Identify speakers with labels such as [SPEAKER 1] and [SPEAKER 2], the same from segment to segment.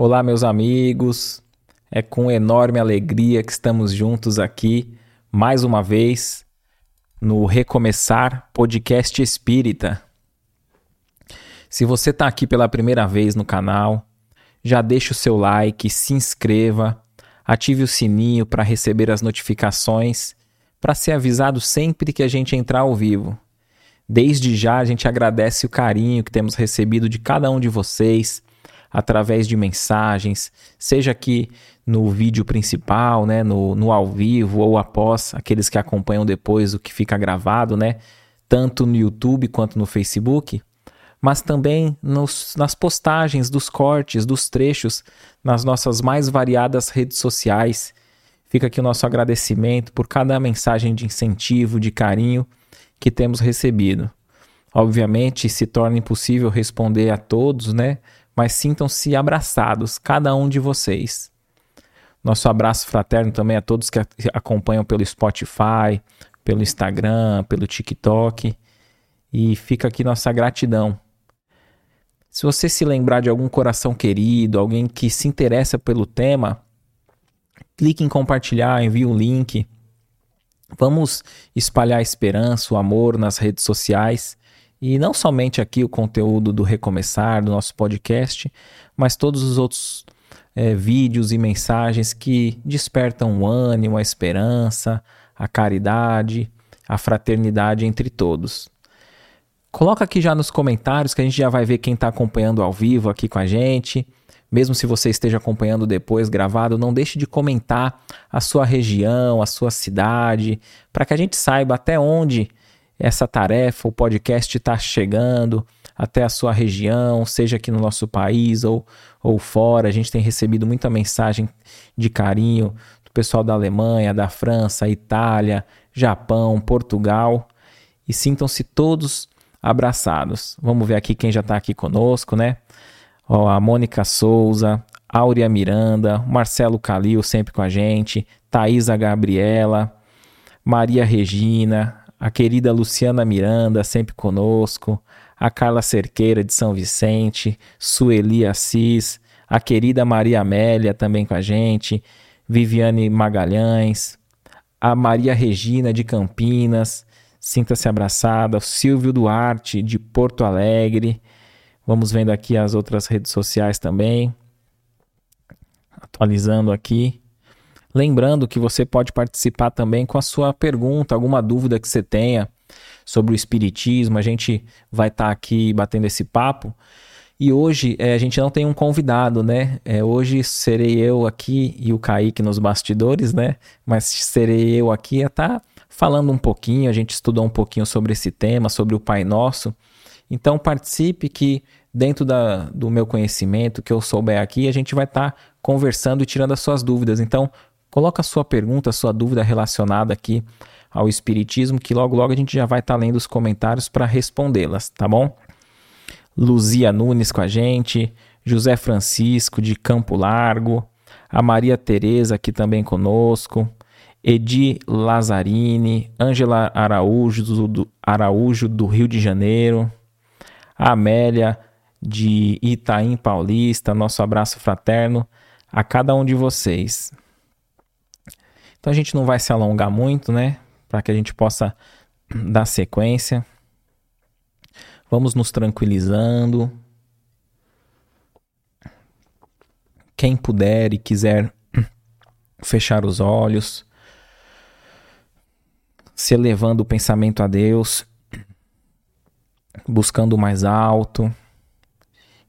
[SPEAKER 1] Olá, meus amigos. É com enorme alegria que estamos juntos aqui mais uma vez no Recomeçar Podcast Espírita. Se você está aqui pela primeira vez no canal, já deixe o seu like, se inscreva, ative o sininho para receber as notificações, para ser avisado sempre que a gente entrar ao vivo. Desde já a gente agradece o carinho que temos recebido de cada um de vocês através de mensagens, seja aqui no vídeo principal, né, no, no ao vivo ou após, aqueles que acompanham depois o que fica gravado, né, tanto no YouTube quanto no Facebook, mas também nos, nas postagens dos cortes, dos trechos, nas nossas mais variadas redes sociais. Fica aqui o nosso agradecimento por cada mensagem de incentivo, de carinho que temos recebido. Obviamente, se torna impossível responder a todos, né? Mas sintam-se abraçados, cada um de vocês. Nosso abraço fraterno também a todos que acompanham pelo Spotify, pelo Instagram, pelo TikTok. E fica aqui nossa gratidão. Se você se lembrar de algum coração querido, alguém que se interessa pelo tema, clique em compartilhar, envie o um link. Vamos espalhar a esperança, o amor nas redes sociais e não somente aqui o conteúdo do Recomeçar, do nosso podcast, mas todos os outros é, vídeos e mensagens que despertam o ânimo, a esperança, a caridade, a fraternidade entre todos. Coloca aqui já nos comentários que a gente já vai ver quem está acompanhando ao vivo aqui com a gente. Mesmo se você esteja acompanhando depois gravado, não deixe de comentar a sua região, a sua cidade, para que a gente saiba até onde essa tarefa, o podcast está chegando até a sua região, seja aqui no nosso país ou, ou fora. A gente tem recebido muita mensagem de carinho do pessoal da Alemanha, da França, Itália, Japão, Portugal. E sintam-se todos abraçados. Vamos ver aqui quem já está aqui conosco, né? Ó, a Mônica Souza, Áurea Miranda, Marcelo Calil sempre com a gente, Thaisa Gabriela, Maria Regina, a querida Luciana Miranda, sempre conosco, a Carla Cerqueira de São Vicente, Sueli Assis, a querida Maria Amélia também com a gente, Viviane Magalhães, a Maria Regina de Campinas, sinta-se abraçada, o Silvio Duarte de Porto Alegre. Vamos vendo aqui as outras redes sociais também. Atualizando aqui. Lembrando que você pode participar também com a sua pergunta, alguma dúvida que você tenha sobre o Espiritismo. A gente vai estar tá aqui batendo esse papo. E hoje é, a gente não tem um convidado, né? É, hoje serei eu aqui e o Kaique nos bastidores, né? Mas serei eu aqui a tá falando um pouquinho. A gente estudou um pouquinho sobre esse tema, sobre o Pai Nosso. Então participe que dentro da, do meu conhecimento que eu souber aqui, a gente vai estar tá conversando e tirando as suas dúvidas. Então Coloca a sua pergunta, a sua dúvida relacionada aqui ao Espiritismo, que logo logo a gente já vai estar tá lendo os comentários para respondê-las, tá bom? Luzia Nunes com a gente, José Francisco de Campo Largo, a Maria Tereza aqui também conosco, Edi Lazzarini, Ângela Araújo do, Araújo do Rio de Janeiro, a Amélia de Itaim Paulista, nosso abraço fraterno a cada um de vocês. Então a gente não vai se alongar muito, né? Para que a gente possa dar sequência. Vamos nos tranquilizando. Quem puder e quiser fechar os olhos, se elevando o pensamento a Deus, buscando o mais alto.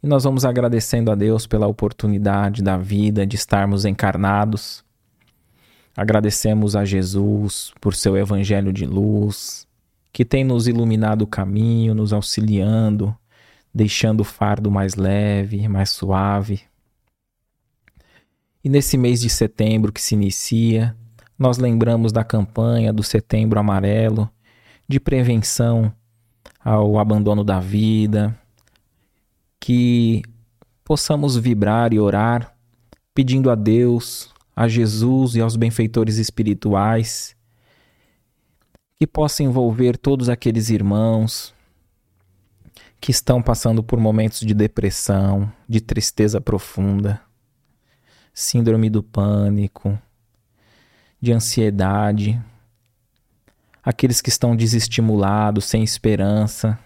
[SPEAKER 1] E nós vamos agradecendo a Deus pela oportunidade da vida de estarmos encarnados Agradecemos a Jesus por seu evangelho de luz, que tem nos iluminado o caminho, nos auxiliando, deixando o fardo mais leve, mais suave. E nesse mês de setembro que se inicia, nós lembramos da campanha do Setembro Amarelo, de prevenção ao abandono da vida, que possamos vibrar e orar pedindo a Deus a Jesus e aos benfeitores espirituais, que possa envolver todos aqueles irmãos que estão passando por momentos de depressão, de tristeza profunda, síndrome do pânico, de ansiedade, aqueles que estão desestimulados, sem esperança,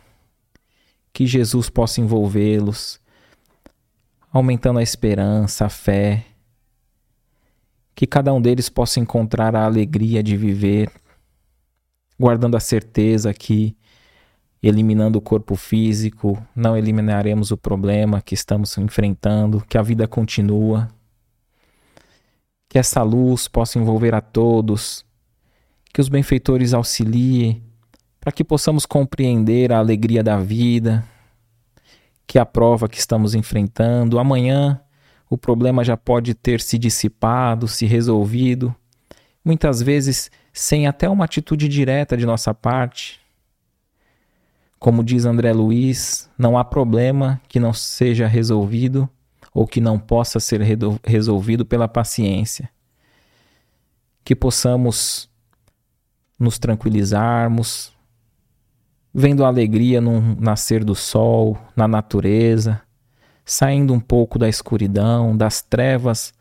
[SPEAKER 1] que Jesus possa envolvê-los, aumentando a esperança, a fé, que cada um deles possa encontrar a alegria de viver, guardando a certeza que, eliminando o corpo físico, não eliminaremos o problema que estamos enfrentando, que a vida continua. Que essa luz possa envolver a todos, que os benfeitores auxiliem para que possamos compreender a alegria da vida, que a prova que estamos enfrentando, amanhã o problema já pode ter se dissipado, se resolvido, muitas vezes sem até uma atitude direta de nossa parte. Como diz André Luiz, não há problema que não seja resolvido ou que não possa ser resolvido pela paciência. Que possamos nos tranquilizarmos, vendo a alegria no nascer do sol, na natureza, saindo um pouco da escuridão, das trevas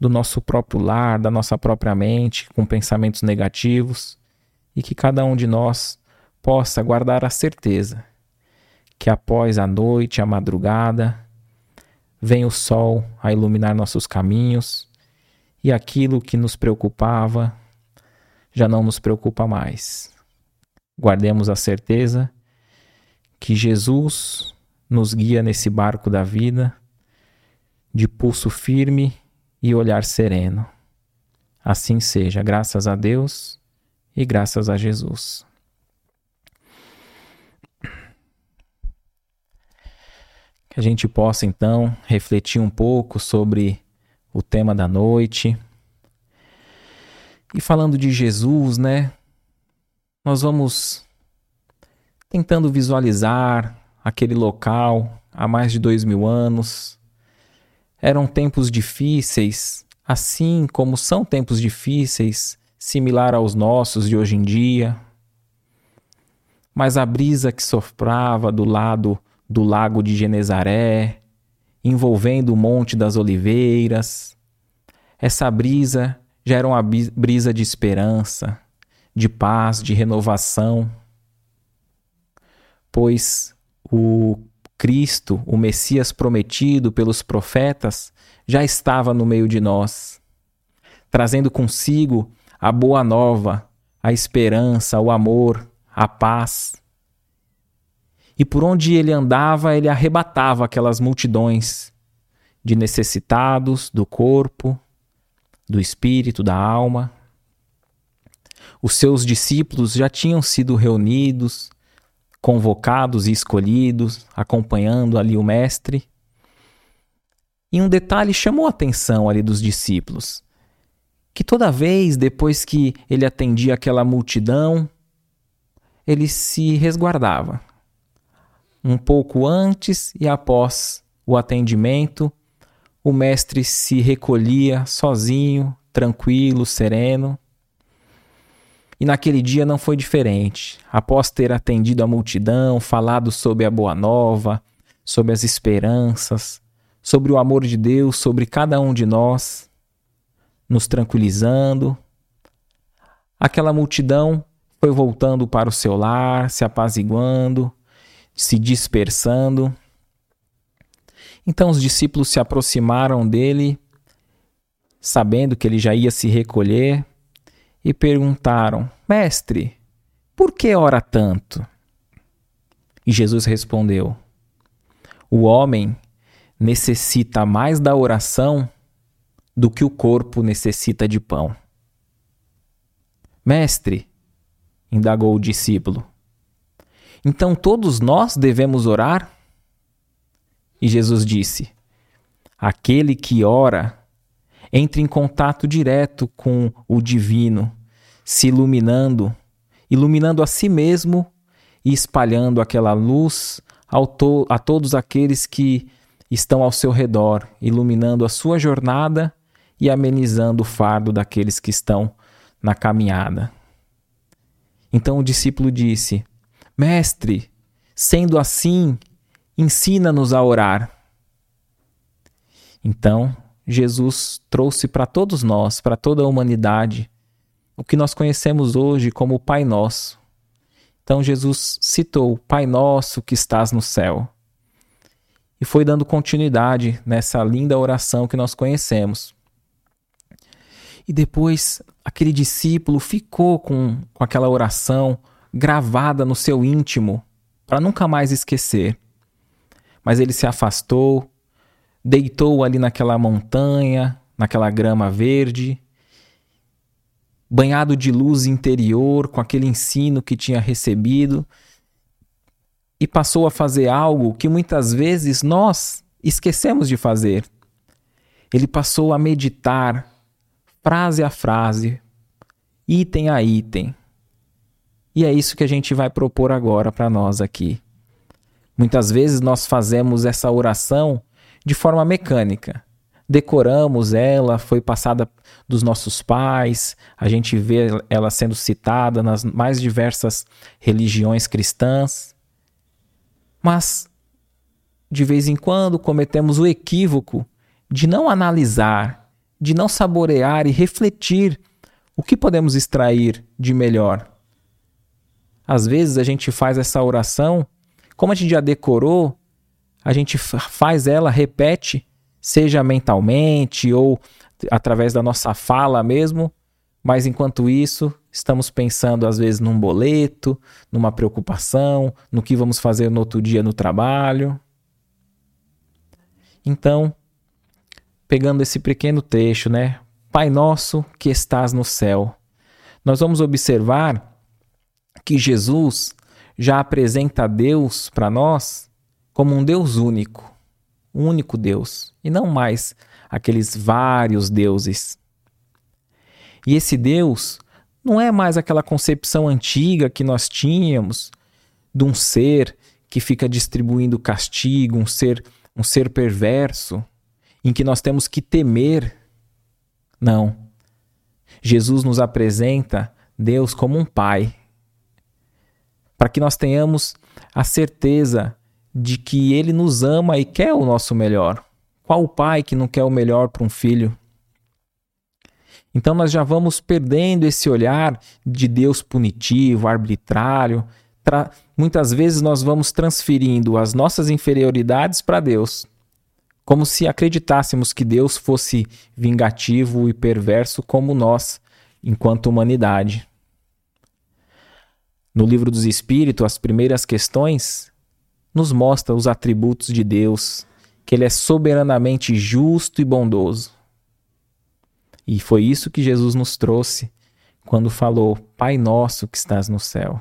[SPEAKER 1] do nosso próprio lar, da nossa própria mente, com pensamentos negativos, e que cada um de nós possa guardar a certeza que após a noite, a madrugada, vem o sol a iluminar nossos caminhos e aquilo que nos preocupava já não nos preocupa mais. Guardemos a certeza que Jesus nos guia nesse barco da vida, de pulso firme e olhar sereno. Assim seja, graças a Deus e graças a Jesus. Que a gente possa então refletir um pouco sobre o tema da noite. E falando de Jesus, né? Nós vamos tentando visualizar aquele local há mais de dois mil anos. Eram tempos difíceis, assim como são tempos difíceis, similar aos nossos de hoje em dia. Mas a brisa que soprava do lado do lago de Genezaré, envolvendo o Monte das Oliveiras, essa brisa já era uma brisa de esperança, de paz, de renovação. Pois o Cristo, o Messias prometido pelos profetas, já estava no meio de nós, trazendo consigo a boa nova, a esperança, o amor, a paz. E por onde ele andava, ele arrebatava aquelas multidões de necessitados do corpo, do espírito, da alma. Os seus discípulos já tinham sido reunidos, convocados e escolhidos, acompanhando ali o mestre. E um detalhe chamou a atenção ali dos discípulos, que toda vez depois que ele atendia aquela multidão, ele se resguardava. Um pouco antes e após o atendimento, o mestre se recolhia sozinho, tranquilo, sereno e naquele dia não foi diferente. Após ter atendido a multidão, falado sobre a boa nova, sobre as esperanças, sobre o amor de Deus sobre cada um de nós, nos tranquilizando, aquela multidão foi voltando para o seu lar, se apaziguando, se dispersando. Então os discípulos se aproximaram dele, sabendo que ele já ia se recolher, e perguntaram: Mestre, por que ora tanto? E Jesus respondeu: O homem necessita mais da oração do que o corpo necessita de pão. Mestre, indagou o discípulo, então todos nós devemos orar? E Jesus disse: Aquele que ora entre em contato direto com o divino, se iluminando, iluminando a si mesmo e espalhando aquela luz to a todos aqueles que estão ao seu redor, iluminando a sua jornada e amenizando o fardo daqueles que estão na caminhada. Então o discípulo disse: Mestre, sendo assim, ensina-nos a orar. Então Jesus trouxe para todos nós, para toda a humanidade, o que nós conhecemos hoje como o Pai Nosso. Então Jesus citou: Pai Nosso que estás no céu. E foi dando continuidade nessa linda oração que nós conhecemos. E depois aquele discípulo ficou com, com aquela oração gravada no seu íntimo, para nunca mais esquecer. Mas ele se afastou, deitou ali naquela montanha, naquela grama verde, banhado de luz interior com aquele ensino que tinha recebido, e passou a fazer algo que muitas vezes nós esquecemos de fazer. Ele passou a meditar, frase a frase, item a item. E é isso que a gente vai propor agora para nós aqui. Muitas vezes nós fazemos essa oração de forma mecânica. Decoramos ela, foi passada dos nossos pais, a gente vê ela sendo citada nas mais diversas religiões cristãs. Mas, de vez em quando, cometemos o equívoco de não analisar, de não saborear e refletir o que podemos extrair de melhor. Às vezes a gente faz essa oração, como a gente já decorou, a gente faz ela, repete, seja mentalmente ou através da nossa fala mesmo, mas enquanto isso, estamos pensando às vezes num boleto, numa preocupação, no que vamos fazer no outro dia no trabalho. Então, pegando esse pequeno trecho, né? Pai nosso que estás no céu. Nós vamos observar que Jesus já apresenta Deus para nós como um Deus único, um único Deus, e não mais aqueles vários deuses. E esse Deus não é mais aquela concepção antiga que nós tínhamos de um ser que fica distribuindo castigo, um ser, um ser perverso, em que nós temos que temer. Não. Jesus nos apresenta Deus como um pai, para que nós tenhamos a certeza de que ele nos ama e quer o nosso melhor. Qual o pai que não quer o melhor para um filho? Então nós já vamos perdendo esse olhar de Deus punitivo, arbitrário. Tra... Muitas vezes nós vamos transferindo as nossas inferioridades para Deus, como se acreditássemos que Deus fosse vingativo e perverso como nós, enquanto humanidade. No livro dos Espíritos, as primeiras questões nos mostra os atributos de Deus, que Ele é soberanamente justo e bondoso. E foi isso que Jesus nos trouxe quando falou: Pai nosso que estás no céu.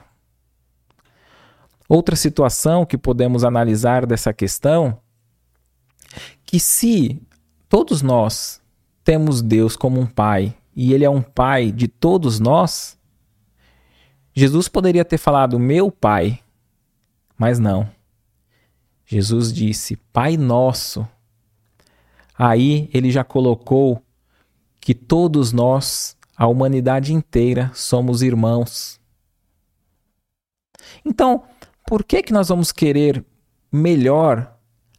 [SPEAKER 1] Outra situação que podemos analisar dessa questão, que se todos nós temos Deus como um pai e ele é um pai de todos nós, Jesus poderia ter falado meu pai, mas não. Jesus disse: Pai nosso. Aí ele já colocou que todos nós, a humanidade inteira, somos irmãos. Então, por que que nós vamos querer melhor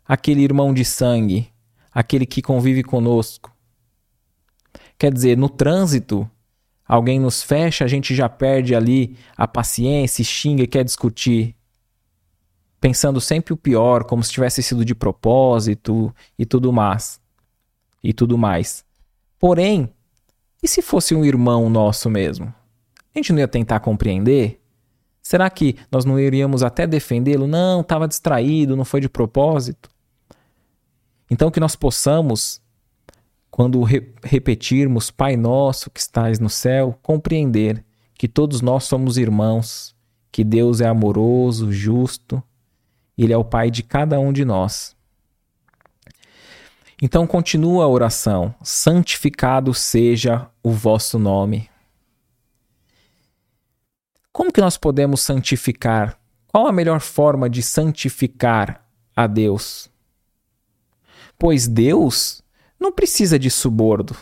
[SPEAKER 1] aquele irmão de sangue, aquele que convive conosco? Quer dizer, no trânsito, alguém nos fecha, a gente já perde ali a paciência, xinga e quer discutir pensando sempre o pior, como se tivesse sido de propósito e tudo mais. E tudo mais. Porém, e se fosse um irmão nosso mesmo? A gente não ia tentar compreender? Será que nós não iríamos até defendê-lo? Não, estava distraído, não foi de propósito. Então, que nós possamos, quando re repetirmos Pai Nosso que estás no céu, compreender que todos nós somos irmãos, que Deus é amoroso, justo ele é o Pai de cada um de nós. Então continua a oração: santificado seja o vosso nome. Como que nós podemos santificar? Qual a melhor forma de santificar a Deus? Pois Deus não precisa de subordo.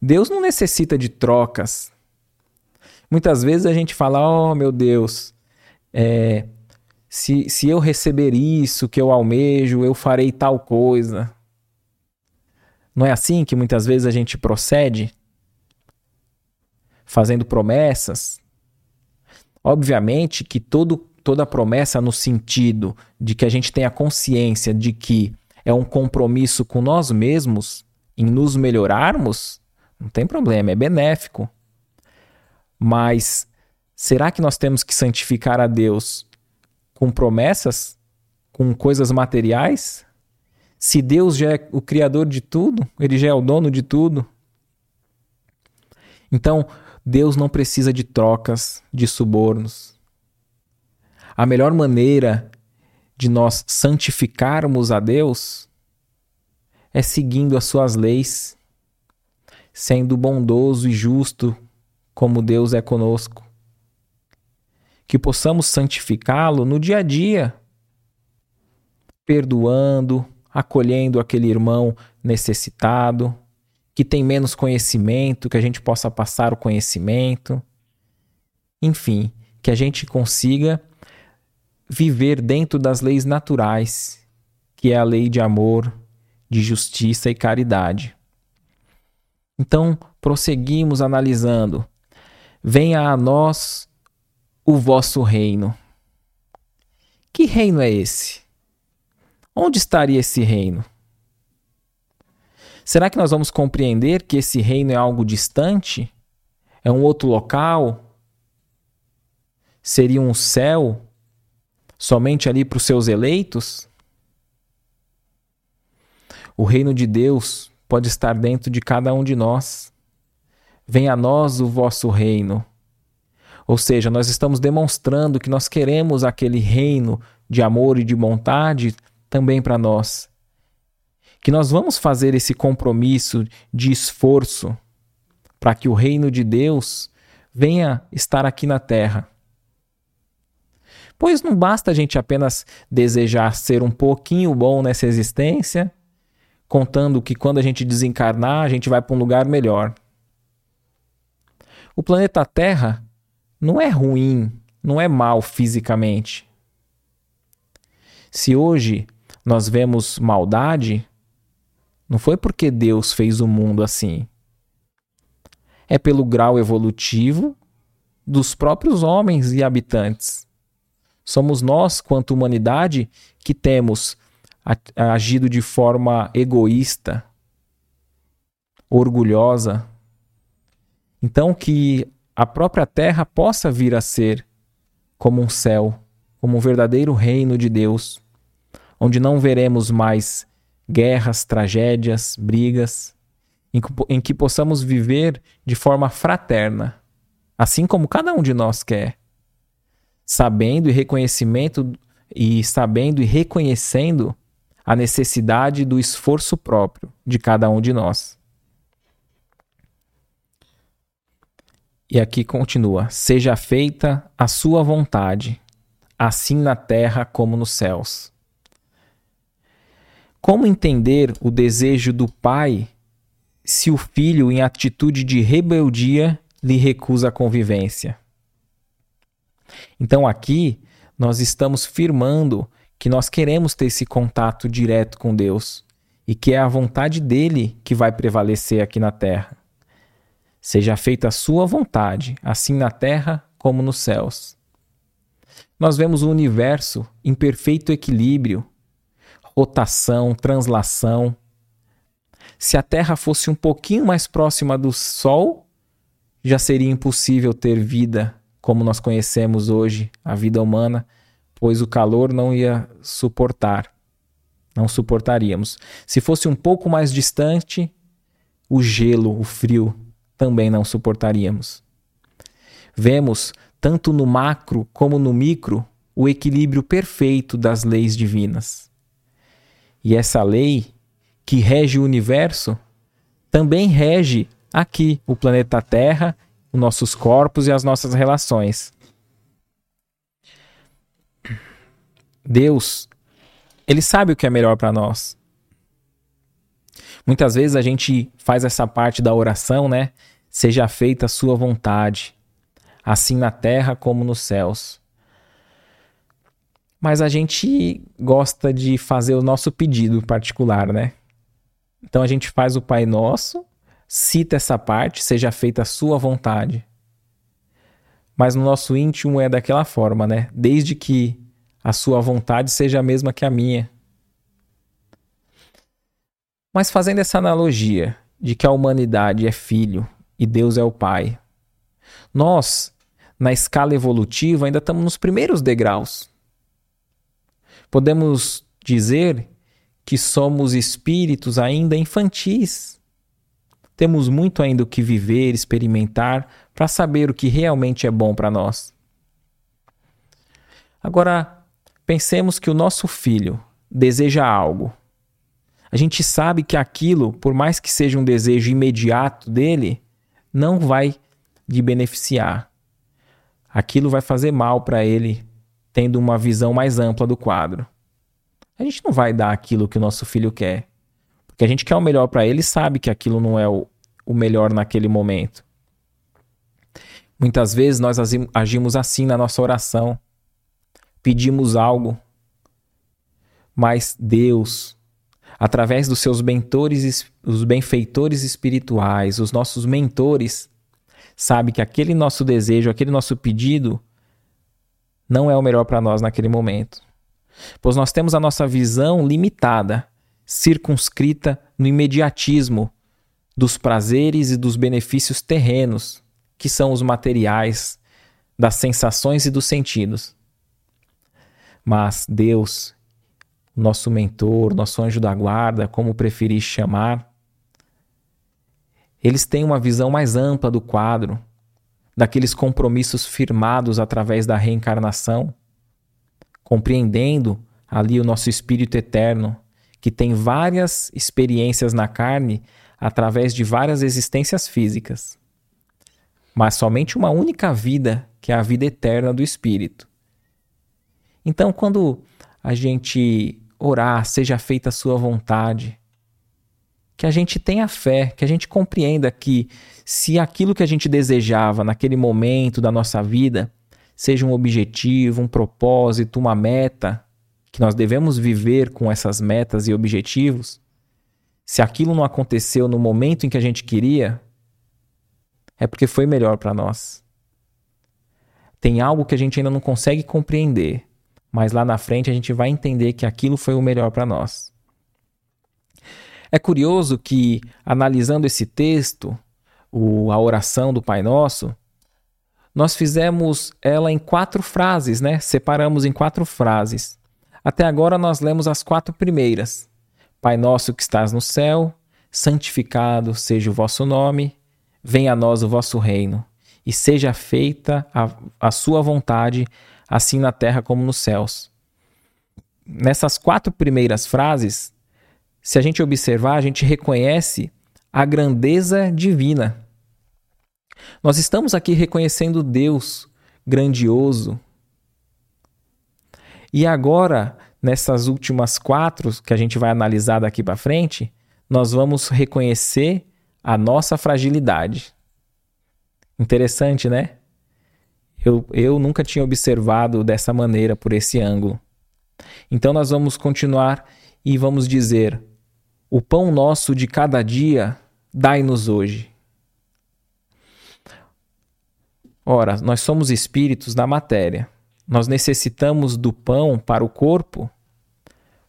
[SPEAKER 1] Deus não necessita de trocas. Muitas vezes a gente fala: Oh, meu Deus, é, se, se eu receber isso que eu almejo, eu farei tal coisa. Não é assim que muitas vezes a gente procede? Fazendo promessas? Obviamente que todo, toda promessa no sentido de que a gente tenha consciência de que é um compromisso com nós mesmos em nos melhorarmos, não tem problema, é benéfico. Mas será que nós temos que santificar a Deus com promessas, com coisas materiais? Se Deus já é o criador de tudo, ele já é o dono de tudo. Então, Deus não precisa de trocas, de subornos. A melhor maneira de nós santificarmos a Deus é seguindo as suas leis, sendo bondoso e justo como Deus é conosco. Que possamos santificá-lo no dia a dia, perdoando, acolhendo aquele irmão necessitado, que tem menos conhecimento, que a gente possa passar o conhecimento. Enfim, que a gente consiga viver dentro das leis naturais, que é a lei de amor, de justiça e caridade. Então, prosseguimos analisando. Venha a nós o vosso reino. Que reino é esse? Onde estaria esse reino? Será que nós vamos compreender que esse reino é algo distante? É um outro local? Seria um céu somente ali para os seus eleitos? O reino de Deus pode estar dentro de cada um de nós. Venha a nós o vosso reino. Ou seja, nós estamos demonstrando que nós queremos aquele reino de amor e de vontade também para nós que nós vamos fazer esse compromisso de esforço para que o reino de Deus venha estar aqui na terra. Pois não basta a gente apenas desejar ser um pouquinho bom nessa existência, contando que quando a gente desencarnar, a gente vai para um lugar melhor. O planeta Terra não é ruim, não é mal fisicamente. Se hoje nós vemos maldade, não foi porque Deus fez o mundo assim. É pelo grau evolutivo dos próprios homens e habitantes. Somos nós, quanto humanidade, que temos agido de forma egoísta, orgulhosa. Então, que a própria terra possa vir a ser como um céu, como um verdadeiro reino de Deus, onde não veremos mais guerras, tragédias, brigas, em que, possamos viver de forma fraterna, assim como cada um de nós quer, sabendo e reconhecimento e sabendo e reconhecendo a necessidade do esforço próprio de cada um de nós. E aqui continua: Seja feita a sua vontade, assim na terra como nos céus. Como entender o desejo do pai se o filho, em atitude de rebeldia, lhe recusa a convivência? Então aqui nós estamos firmando que nós queremos ter esse contato direto com Deus e que é a vontade dele que vai prevalecer aqui na terra. Seja feita a sua vontade, assim na terra como nos céus. Nós vemos o universo em perfeito equilíbrio rotação, translação. Se a Terra fosse um pouquinho mais próxima do Sol, já seria impossível ter vida como nós conhecemos hoje, a vida humana, pois o calor não ia suportar. Não suportaríamos. Se fosse um pouco mais distante, o gelo, o frio, também não suportaríamos. Vemos, tanto no macro como no micro, o equilíbrio perfeito das leis divinas. E essa lei que rege o universo também rege aqui o planeta Terra, os nossos corpos e as nossas relações. Deus, ele sabe o que é melhor para nós. Muitas vezes a gente faz essa parte da oração, né? Seja feita a sua vontade, assim na terra como nos céus mas a gente gosta de fazer o nosso pedido particular, né? Então a gente faz o Pai Nosso, cita essa parte, seja feita a sua vontade. Mas no nosso íntimo é daquela forma, né? Desde que a sua vontade seja a mesma que a minha. Mas fazendo essa analogia de que a humanidade é filho e Deus é o pai, nós, na escala evolutiva, ainda estamos nos primeiros degraus. Podemos dizer que somos espíritos ainda infantis. Temos muito ainda o que viver, experimentar, para saber o que realmente é bom para nós. Agora, pensemos que o nosso filho deseja algo. A gente sabe que aquilo, por mais que seja um desejo imediato dele, não vai lhe beneficiar. Aquilo vai fazer mal para ele, tendo uma visão mais ampla do quadro. A gente não vai dar aquilo que o nosso filho quer. Porque a gente quer o melhor para ele e sabe que aquilo não é o, o melhor naquele momento. Muitas vezes nós agimos assim na nossa oração. Pedimos algo, mas Deus, através dos seus mentores, os benfeitores espirituais, os nossos mentores, sabe que aquele nosso desejo, aquele nosso pedido não é o melhor para nós naquele momento pois nós temos a nossa visão limitada, circunscrita no imediatismo dos prazeres e dos benefícios terrenos, que são os materiais, das sensações e dos sentidos. Mas Deus, nosso mentor, nosso anjo da guarda, como preferir chamar, eles têm uma visão mais ampla do quadro, daqueles compromissos firmados através da reencarnação compreendendo ali o nosso espírito eterno, que tem várias experiências na carne através de várias existências físicas, mas somente uma única vida, que é a vida eterna do espírito. Então, quando a gente orar, seja feita a sua vontade, que a gente tenha fé, que a gente compreenda que se aquilo que a gente desejava naquele momento da nossa vida seja um objetivo, um propósito, uma meta, que nós devemos viver com essas metas e objetivos, se aquilo não aconteceu no momento em que a gente queria, é porque foi melhor para nós. Tem algo que a gente ainda não consegue compreender, mas lá na frente a gente vai entender que aquilo foi o melhor para nós. É curioso que, analisando esse texto, o, a oração do Pai Nosso, nós fizemos ela em quatro frases, né? Separamos em quatro frases. Até agora nós lemos as quatro primeiras. Pai nosso que estás no céu, santificado seja o vosso nome, venha a nós o vosso reino, e seja feita a, a sua vontade, assim na terra como nos céus. Nessas quatro primeiras frases, se a gente observar, a gente reconhece a grandeza divina nós estamos aqui reconhecendo Deus grandioso. E agora, nessas últimas quatro que a gente vai analisar daqui para frente, nós vamos reconhecer a nossa fragilidade. Interessante, né? Eu, eu nunca tinha observado dessa maneira, por esse ângulo. Então, nós vamos continuar e vamos dizer: O pão nosso de cada dia, dai-nos hoje. Ora, nós somos espíritos da matéria. Nós necessitamos do pão para o corpo,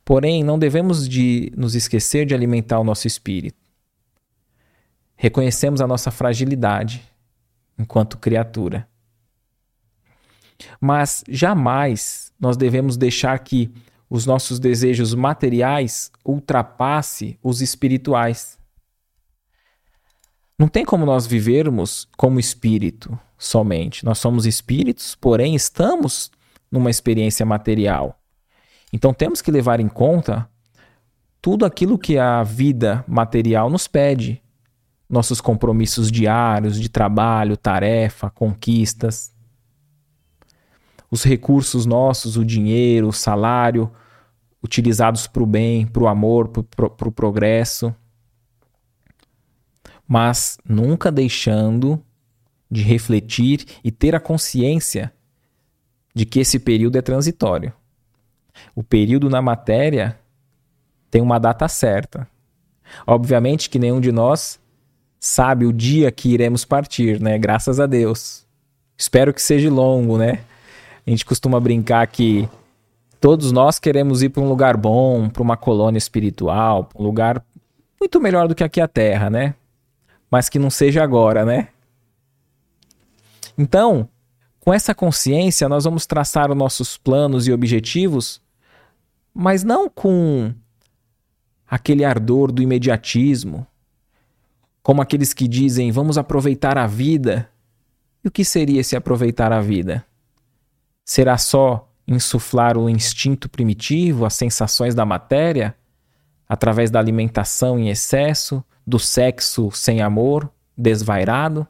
[SPEAKER 1] porém não devemos de nos esquecer de alimentar o nosso espírito. Reconhecemos a nossa fragilidade enquanto criatura. Mas jamais nós devemos deixar que os nossos desejos materiais ultrapasse os espirituais. Não tem como nós vivermos como espírito somente. Nós somos espíritos, porém estamos numa experiência material. Então temos que levar em conta tudo aquilo que a vida material nos pede. Nossos compromissos diários de trabalho, tarefa, conquistas. Os recursos nossos, o dinheiro, o salário, utilizados para o bem, para o amor, para o pro progresso mas nunca deixando de refletir e ter a consciência de que esse período é transitório. O período na matéria tem uma data certa. Obviamente que nenhum de nós sabe o dia que iremos partir, né? Graças a Deus. Espero que seja longo, né? A gente costuma brincar que todos nós queremos ir para um lugar bom, para uma colônia espiritual, um lugar muito melhor do que aqui a Terra, né? Mas que não seja agora, né? Então, com essa consciência, nós vamos traçar os nossos planos e objetivos, mas não com aquele ardor do imediatismo, como aqueles que dizem vamos aproveitar a vida. E o que seria esse aproveitar a vida? Será só insuflar o instinto primitivo, as sensações da matéria, através da alimentação em excesso, do sexo sem amor, desvairado?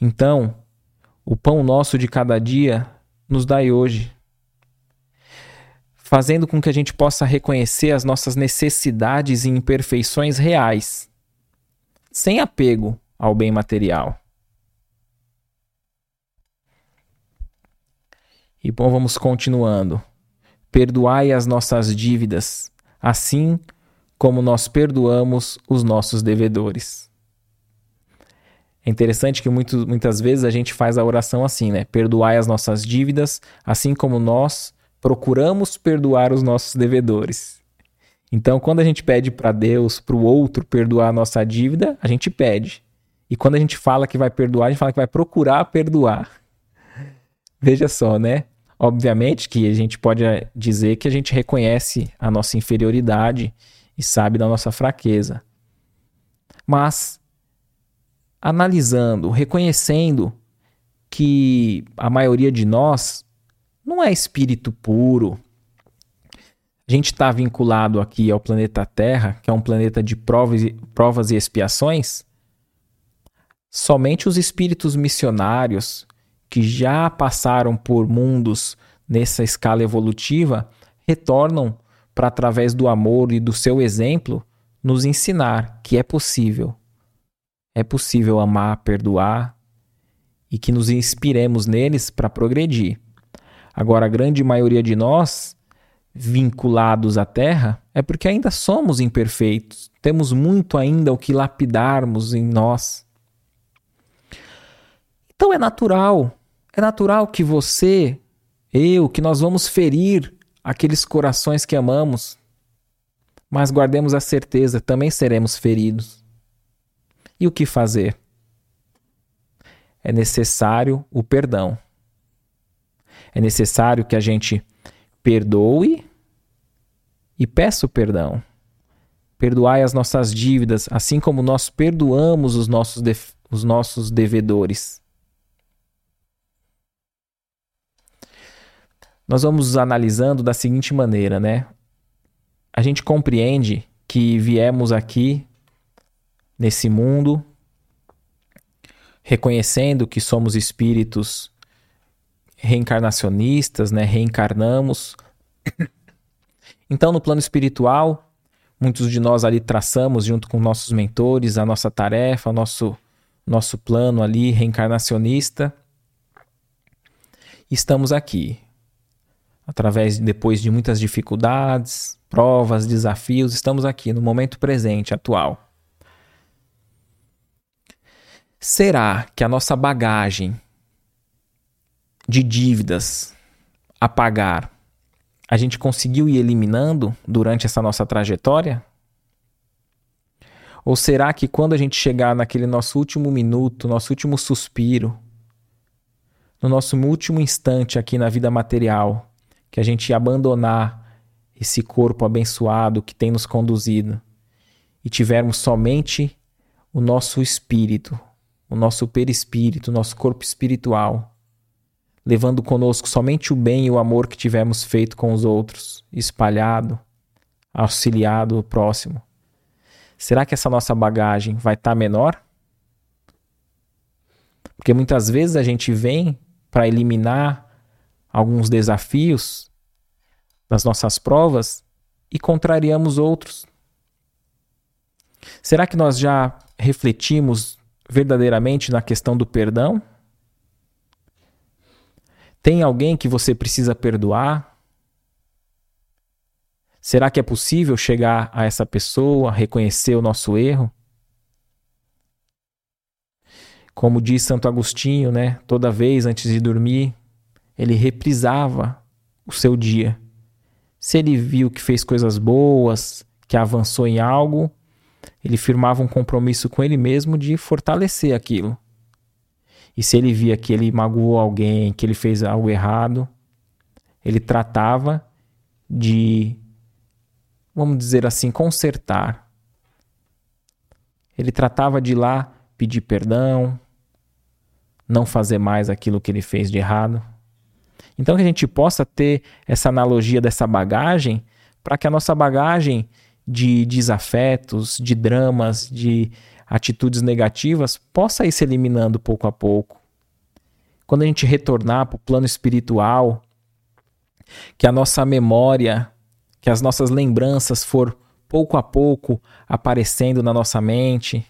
[SPEAKER 1] Então, o pão nosso de cada dia nos dai hoje, fazendo com que a gente possa reconhecer as nossas necessidades e imperfeições reais, sem apego ao bem material. E bom, vamos continuando. Perdoai as nossas dívidas, assim como nós perdoamos os nossos devedores. É interessante que muito, muitas vezes a gente faz a oração assim, né? Perdoai as nossas dívidas, assim como nós procuramos perdoar os nossos devedores. Então, quando a gente pede para Deus, para o outro perdoar a nossa dívida, a gente pede. E quando a gente fala que vai perdoar, a gente fala que vai procurar perdoar. Veja só, né? Obviamente que a gente pode eh, dizer que a gente reconhece a nossa inferioridade e sabe da nossa fraqueza. Mas, analisando, reconhecendo que a maioria de nós não é espírito puro. A gente está vinculado aqui ao planeta Terra, que é um planeta de provas e, provas e expiações. Somente os espíritos missionários que já passaram por mundos nessa escala evolutiva retornam para, através do amor e do seu exemplo, nos ensinar que é possível. É possível amar, perdoar e que nos inspiremos neles para progredir. Agora, a grande maioria de nós, vinculados à Terra, é porque ainda somos imperfeitos, temos muito ainda o que lapidarmos em nós. Então é natural, é natural que você, eu, que nós vamos ferir aqueles corações que amamos, mas guardemos a certeza, também seremos feridos. E o que fazer? É necessário o perdão. É necessário que a gente perdoe e peça o perdão. Perdoai as nossas dívidas, assim como nós perdoamos os nossos, os nossos devedores. Nós vamos analisando da seguinte maneira, né? A gente compreende que viemos aqui nesse mundo reconhecendo que somos espíritos reencarnacionistas, né? Reencarnamos. Então, no plano espiritual, muitos de nós ali traçamos, junto com nossos mentores, a nossa tarefa, nosso, nosso plano ali reencarnacionista. Estamos aqui, através, depois de muitas dificuldades, provas, desafios, estamos aqui no momento presente, atual. Será que a nossa bagagem de dívidas a pagar a gente conseguiu ir eliminando durante essa nossa trajetória? Ou será que quando a gente chegar naquele nosso último minuto, nosso último suspiro, no nosso último instante aqui na vida material, que a gente abandonar esse corpo abençoado que tem nos conduzido e tivermos somente o nosso espírito, o nosso perispírito, o nosso corpo espiritual, levando conosco somente o bem e o amor que tivemos feito com os outros, espalhado, auxiliado o próximo. Será que essa nossa bagagem vai estar tá menor? Porque muitas vezes a gente vem para eliminar alguns desafios das nossas provas e contrariamos outros. Será que nós já refletimos verdadeiramente na questão do perdão? Tem alguém que você precisa perdoar? Será que é possível chegar a essa pessoa, reconhecer o nosso erro? Como diz Santo Agostinho, né? Toda vez antes de dormir, ele reprisava o seu dia. Se ele viu que fez coisas boas, que avançou em algo, ele firmava um compromisso com ele mesmo de fortalecer aquilo. E se ele via que ele magoou alguém, que ele fez algo errado, ele tratava de, vamos dizer assim, consertar. Ele tratava de ir lá pedir perdão, não fazer mais aquilo que ele fez de errado. Então que a gente possa ter essa analogia dessa bagagem para que a nossa bagagem de desafetos, de dramas, de atitudes negativas possa ir se eliminando pouco a pouco. Quando a gente retornar para o plano espiritual, que a nossa memória, que as nossas lembranças for pouco a pouco aparecendo na nossa mente,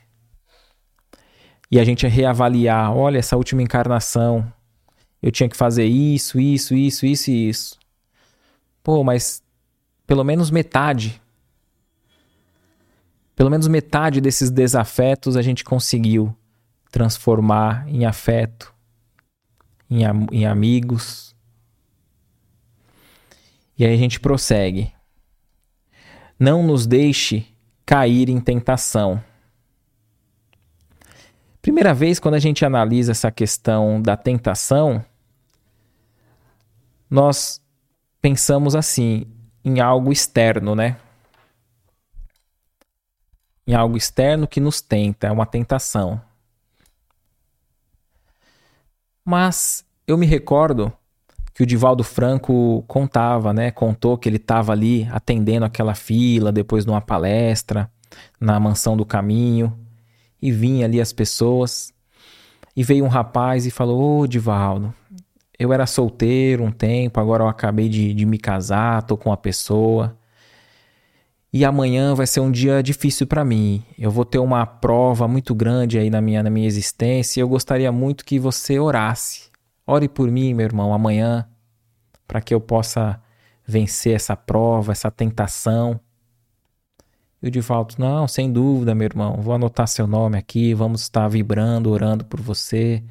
[SPEAKER 1] e a gente reavaliar, olha, essa última encarnação, eu tinha que fazer isso, isso, isso, isso e isso. Pô, mas pelo menos metade pelo menos metade desses desafetos a gente conseguiu transformar em afeto, em, am em amigos. E aí a gente prossegue. Não nos deixe cair em tentação. Primeira vez, quando a gente analisa essa questão da tentação, nós pensamos assim, em algo externo, né? em algo externo que nos tenta, é uma tentação. Mas eu me recordo que o Divaldo Franco contava, né? Contou que ele estava ali atendendo aquela fila depois de uma palestra na mansão do caminho e vinha ali as pessoas e veio um rapaz e falou: Ô Divaldo, eu era solteiro um tempo, agora eu acabei de, de me casar, tô com uma pessoa e amanhã vai ser um dia difícil para mim. Eu vou ter uma prova muito grande aí na minha, na minha existência e eu gostaria muito que você orasse. Ore por mim, meu irmão, amanhã, para que eu possa vencer essa prova, essa tentação. E o Divaldo, não, sem dúvida, meu irmão, vou anotar seu nome aqui, vamos estar vibrando, orando por você.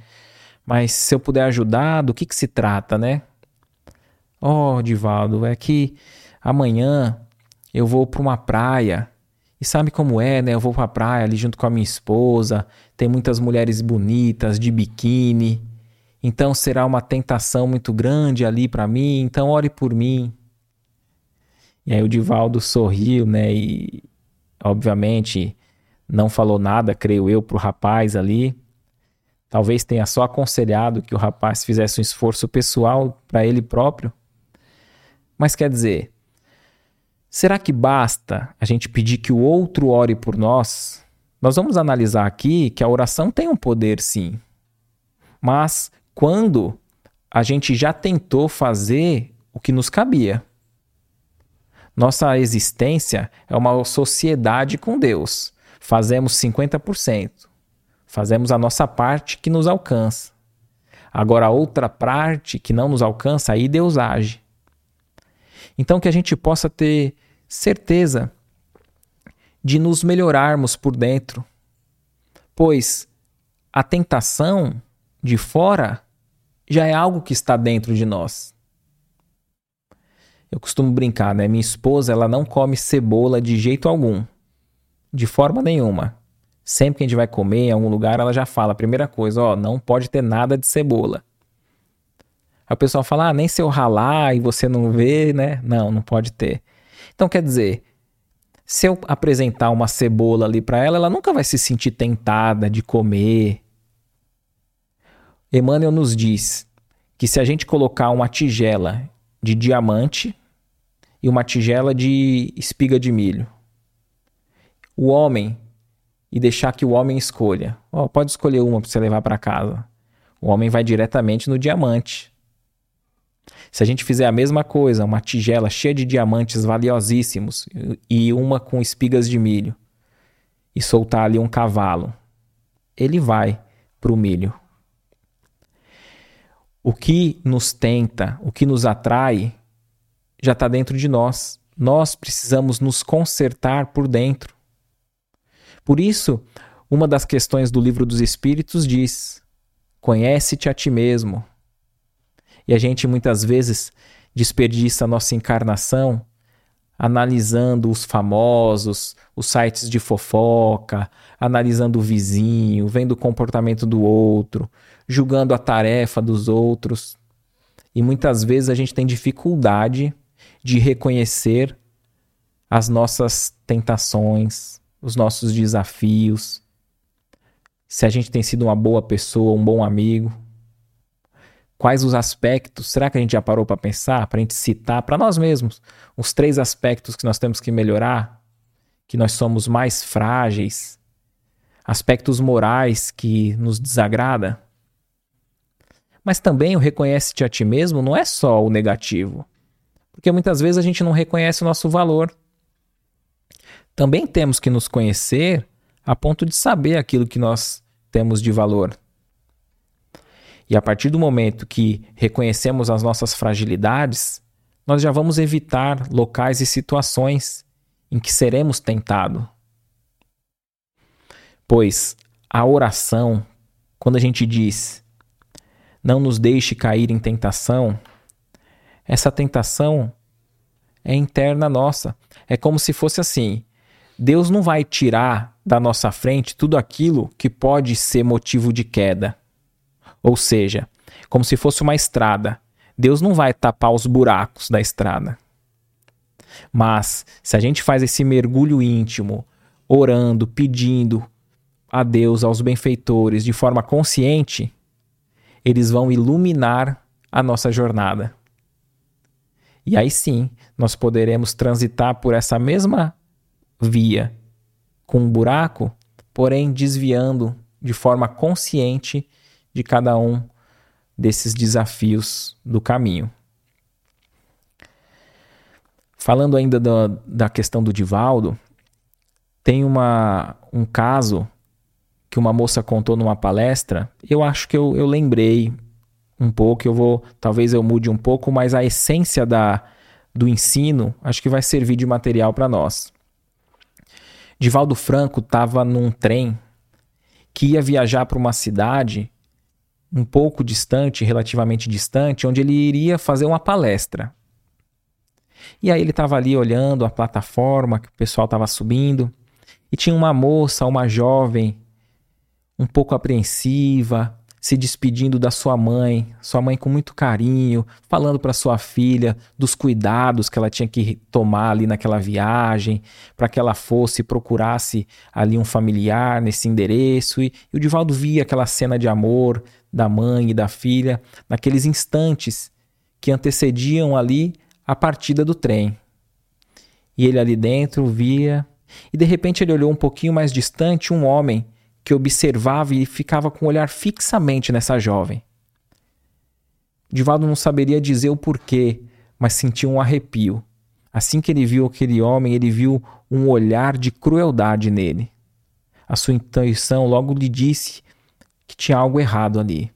[SPEAKER 1] Mas se eu puder ajudar, do que, que se trata, né? Oh, Divaldo, é que amanhã eu vou para uma praia. E sabe como é, né? Eu vou para a praia ali junto com a minha esposa, tem muitas mulheres bonitas de biquíni. Então será uma tentação muito grande ali para mim, então ore por mim. E aí o Divaldo sorriu, né? E obviamente não falou nada, creio eu, pro rapaz ali. Talvez tenha só aconselhado que o rapaz fizesse um esforço pessoal para ele próprio. Mas quer dizer, Será que basta a gente pedir que o outro ore por nós? Nós vamos analisar aqui que a oração tem um poder sim. Mas quando a gente já tentou fazer o que nos cabia. Nossa existência é uma sociedade com Deus. Fazemos 50%. Fazemos a nossa parte que nos alcança. Agora, a outra parte que não nos alcança, aí Deus age. Então, que a gente possa ter certeza de nos melhorarmos por dentro, pois a tentação de fora já é algo que está dentro de nós. Eu costumo brincar, né? Minha esposa, ela não come cebola de jeito algum, de forma nenhuma. Sempre que a gente vai comer em algum lugar, ela já fala, a primeira coisa, ó, não pode ter nada de cebola. Aí o pessoal fala, ah, nem se eu ralar e você não vê, né? Não, não pode ter. Então quer dizer, se eu apresentar uma cebola ali para ela, ela nunca vai se sentir tentada de comer. Emmanuel nos diz que se a gente colocar uma tigela de diamante e uma tigela de espiga de milho, o homem e deixar que o homem escolha, oh, pode escolher uma para você levar para casa. O homem vai diretamente no diamante. Se a gente fizer a mesma coisa, uma tigela cheia de diamantes valiosíssimos e uma com espigas de milho, e soltar ali um cavalo, ele vai para o milho. O que nos tenta, o que nos atrai, já está dentro de nós. nós precisamos nos consertar por dentro. Por isso, uma das questões do livro dos Espíritos diz: conhece-te a ti mesmo. E a gente muitas vezes desperdiça a nossa encarnação analisando os famosos, os sites de fofoca, analisando o vizinho, vendo o comportamento do outro, julgando a tarefa dos outros. E muitas vezes a gente tem dificuldade de reconhecer as nossas tentações, os nossos desafios, se a gente tem sido uma boa pessoa, um bom amigo. Quais os aspectos? Será que a gente já parou para pensar, para a gente citar para nós mesmos os três aspectos que nós temos que melhorar? Que nós somos mais frágeis, aspectos morais que nos desagrada. Mas também o reconhece-te a ti mesmo não é só o negativo. Porque muitas vezes a gente não reconhece o nosso valor. Também temos que nos conhecer a ponto de saber aquilo que nós temos de valor. E a partir do momento que reconhecemos as nossas fragilidades, nós já vamos evitar locais e situações em que seremos tentados. Pois a oração, quando a gente diz não nos deixe cair em tentação, essa tentação é interna nossa. É como se fosse assim: Deus não vai tirar da nossa frente tudo aquilo que pode ser motivo de queda. Ou seja, como se fosse uma estrada. Deus não vai tapar os buracos da estrada. Mas se a gente faz esse mergulho íntimo, orando, pedindo a Deus, aos benfeitores, de forma consciente, eles vão iluminar a nossa jornada. E aí sim, nós poderemos transitar por essa mesma via com um buraco, porém desviando de forma consciente de cada um desses desafios do caminho. Falando ainda da, da questão do Divaldo, tem uma, um caso que uma moça contou numa palestra. Eu acho que eu, eu lembrei um pouco, eu vou, talvez eu mude um pouco, mas a essência da, do ensino acho que vai servir de material para nós. Divaldo Franco estava num trem que ia viajar para uma cidade um pouco distante, relativamente distante, onde ele iria fazer uma palestra. E aí ele estava ali olhando a plataforma que o pessoal estava subindo e tinha uma moça, uma jovem, um pouco apreensiva, se despedindo da sua mãe, sua mãe com muito carinho, falando para sua filha dos cuidados que ela tinha que tomar ali naquela viagem, para que ela fosse procurasse ali um familiar nesse endereço. E, e o Divaldo via aquela cena de amor da mãe e da filha naqueles instantes que antecediam ali a partida do trem. E ele ali dentro via, e de repente ele olhou um pouquinho mais distante um homem que observava e ficava com o olhar fixamente nessa jovem. Divaldo não saberia dizer o porquê, mas sentiu um arrepio. Assim que ele viu aquele homem, ele viu um olhar de crueldade nele. A sua intuição logo lhe disse que tinha algo errado ali.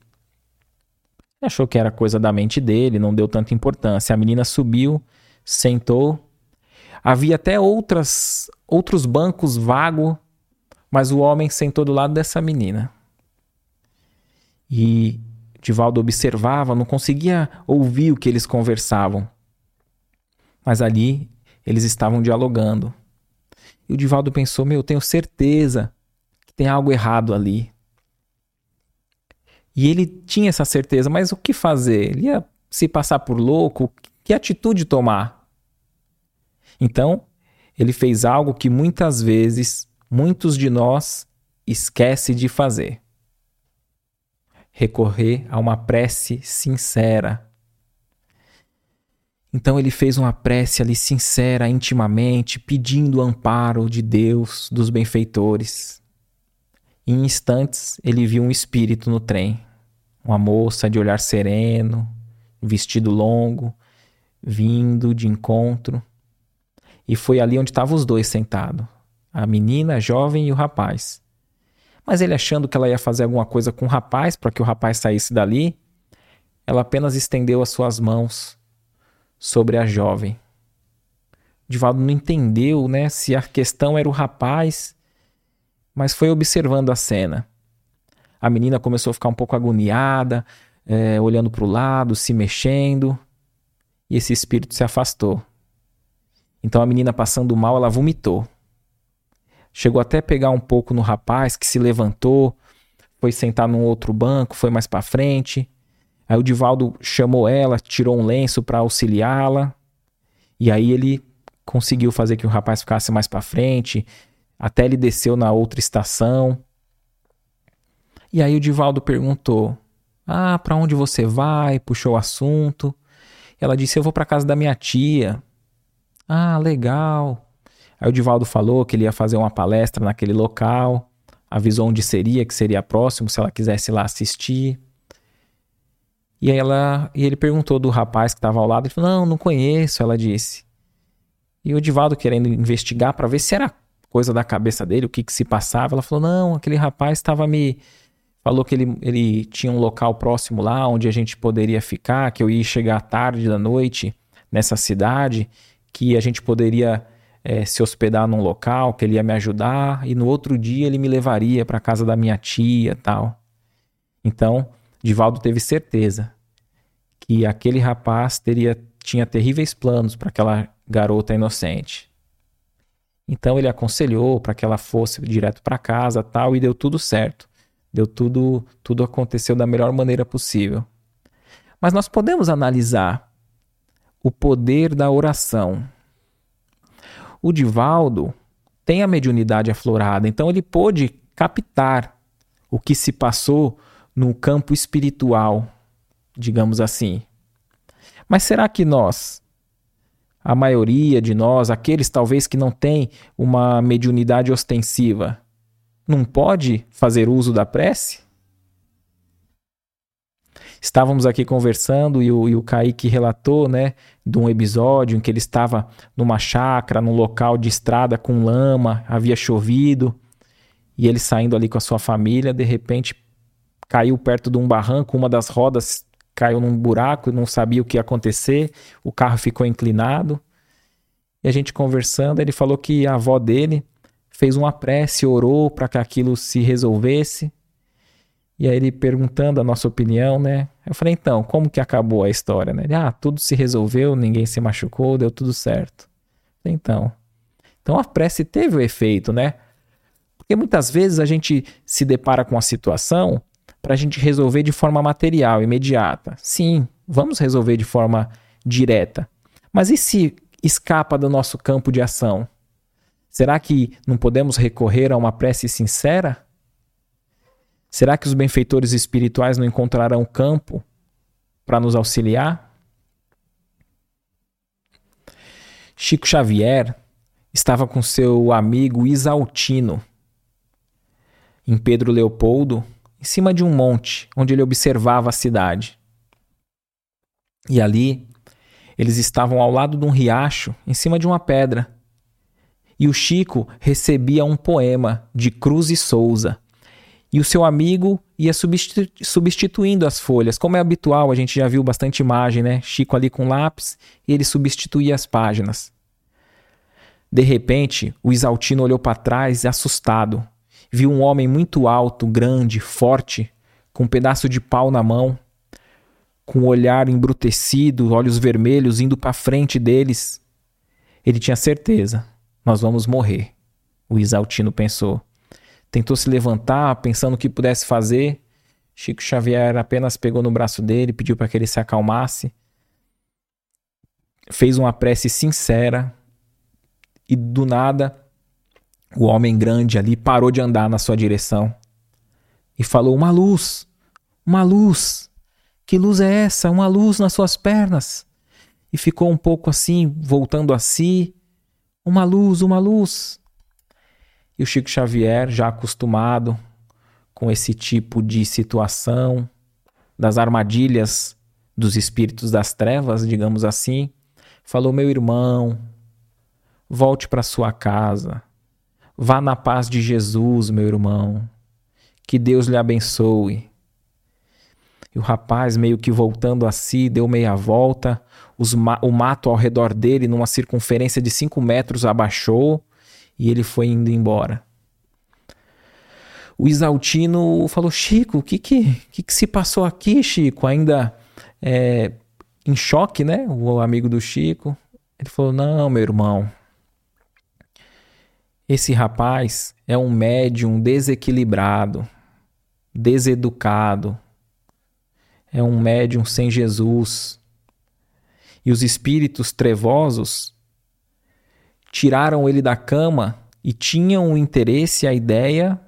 [SPEAKER 1] Ele achou que era coisa da mente dele, não deu tanta importância. A menina subiu, sentou. Havia até outras outros bancos vagos mas o homem sentou do lado dessa menina. E Divaldo observava, não conseguia ouvir o que eles conversavam. Mas ali eles estavam dialogando. E o Divaldo pensou: Meu, tenho certeza que tem algo errado ali. E ele tinha essa certeza, mas o que fazer? Ele ia se passar por louco? Que atitude tomar? Então, ele fez algo que muitas vezes muitos de nós esquece de fazer. Recorrer a uma prece sincera. Então ele fez uma prece ali sincera, intimamente, pedindo o amparo de Deus, dos benfeitores. Em instantes, ele viu um espírito no trem, uma moça de olhar sereno, vestido longo, vindo de encontro. E foi ali onde estavam os dois sentados, a menina, a jovem e o rapaz. Mas ele achando que ela ia fazer alguma coisa com o rapaz para que o rapaz saísse dali, ela apenas estendeu as suas mãos sobre a jovem, Divaldo não entendeu, né, se a questão era o rapaz, mas foi observando a cena. A menina começou a ficar um pouco agoniada, é, olhando para o lado, se mexendo, e esse espírito se afastou. Então a menina passando mal, ela vomitou. Chegou até a pegar um pouco no rapaz que se levantou, foi sentar num outro banco, foi mais para frente. Aí o Divaldo chamou ela, tirou um lenço para auxiliá-la. E aí ele conseguiu fazer que o rapaz ficasse mais para frente, até ele desceu na outra estação. E aí o Divaldo perguntou: "Ah, para onde você vai?" Puxou o assunto. Ela disse: "Eu vou para casa da minha tia." Ah, legal. Aí o Divaldo falou que ele ia fazer uma palestra naquele local, avisou onde seria, que seria próximo, se ela quisesse lá assistir. E ela, e ele perguntou do rapaz que estava ao lado, ele falou: "Não, não conheço", ela disse. E o Divaldo querendo investigar para ver se era coisa da cabeça dele, o que que se passava, ela falou: "Não, aquele rapaz estava me falou que ele, ele tinha um local próximo lá onde a gente poderia ficar, que eu ia chegar tarde da noite nessa cidade, que a gente poderia é, se hospedar num local, que ele ia me ajudar e no outro dia ele me levaria para casa da minha tia, tal. Então, Divaldo teve certeza que aquele rapaz teria tinha terríveis planos para aquela garota inocente. Então ele aconselhou para que ela fosse direto para casa, tal, e deu tudo certo. Deu tudo, tudo aconteceu da melhor maneira possível. Mas nós podemos analisar o poder da oração. O Divaldo tem a mediunidade aflorada, então ele pôde captar o que se passou no campo espiritual, digamos assim. Mas será que nós, a maioria de nós, aqueles talvez que não têm uma mediunidade ostensiva, não pode fazer uso da prece? Estávamos aqui conversando e o, e o Kaique relatou, né, de um episódio em que ele estava numa chácara, num local de estrada com lama, havia chovido, e ele saindo ali com a sua família, de repente caiu perto de um barranco, uma das rodas caiu num buraco, não sabia o que ia acontecer, o carro ficou inclinado. E a gente conversando, ele falou que a avó dele fez uma prece, orou para que aquilo se resolvesse. E aí ele perguntando a nossa opinião, né? Eu falei, então, como que acabou a história, né? Ele, ah, tudo se resolveu, ninguém se machucou, deu tudo certo. Falei, então, então a prece teve o efeito, né? Porque muitas vezes a gente se depara com a situação para a gente resolver de forma material, imediata. Sim, vamos resolver de forma direta. Mas e se escapa do nosso campo de ação? Será que não podemos recorrer a uma prece sincera? Será que os benfeitores espirituais não encontrarão campo para nos auxiliar? Chico Xavier estava com seu amigo Isaltino em Pedro Leopoldo, em cima de um monte onde ele observava a cidade. E ali eles estavam ao lado de um riacho, em cima de uma pedra. E o Chico recebia um poema de Cruz e Souza, e o seu amigo ia substituindo as folhas. Como é habitual, a gente já viu bastante imagem, né? Chico ali com lápis ele substituía as páginas. De repente, o Isaltino olhou para trás assustado. Viu um homem muito alto, grande, forte, com um pedaço de pau na mão, com o olhar embrutecido, olhos vermelhos indo para frente deles. Ele tinha certeza: nós vamos morrer. O Isaltino pensou tentou se levantar, pensando o que pudesse fazer. Chico Xavier apenas pegou no braço dele, pediu para que ele se acalmasse. Fez uma prece sincera e do nada o homem grande ali parou de andar na sua direção e falou: Uma luz, uma luz. Que luz é essa? Uma luz nas suas pernas. E ficou um pouco assim, voltando a si. Uma luz, uma luz. E o Chico Xavier, já acostumado com esse tipo de situação, das armadilhas dos espíritos das trevas, digamos assim, falou: Meu irmão, volte para sua casa, vá na paz de Jesus, meu irmão, que Deus lhe abençoe. E o rapaz, meio que voltando a si, deu meia volta. Ma o mato ao redor dele, numa circunferência de 5 metros, abaixou e ele foi indo embora. O Isaltino falou: Chico, o que, que, que, que se passou aqui, Chico? Ainda é, em choque, né? O amigo do Chico. Ele falou: Não, meu irmão. Esse rapaz é um médium desequilibrado, deseducado. É um médium sem Jesus. E os espíritos trevosos tiraram ele da cama e tinham o interesse, a ideia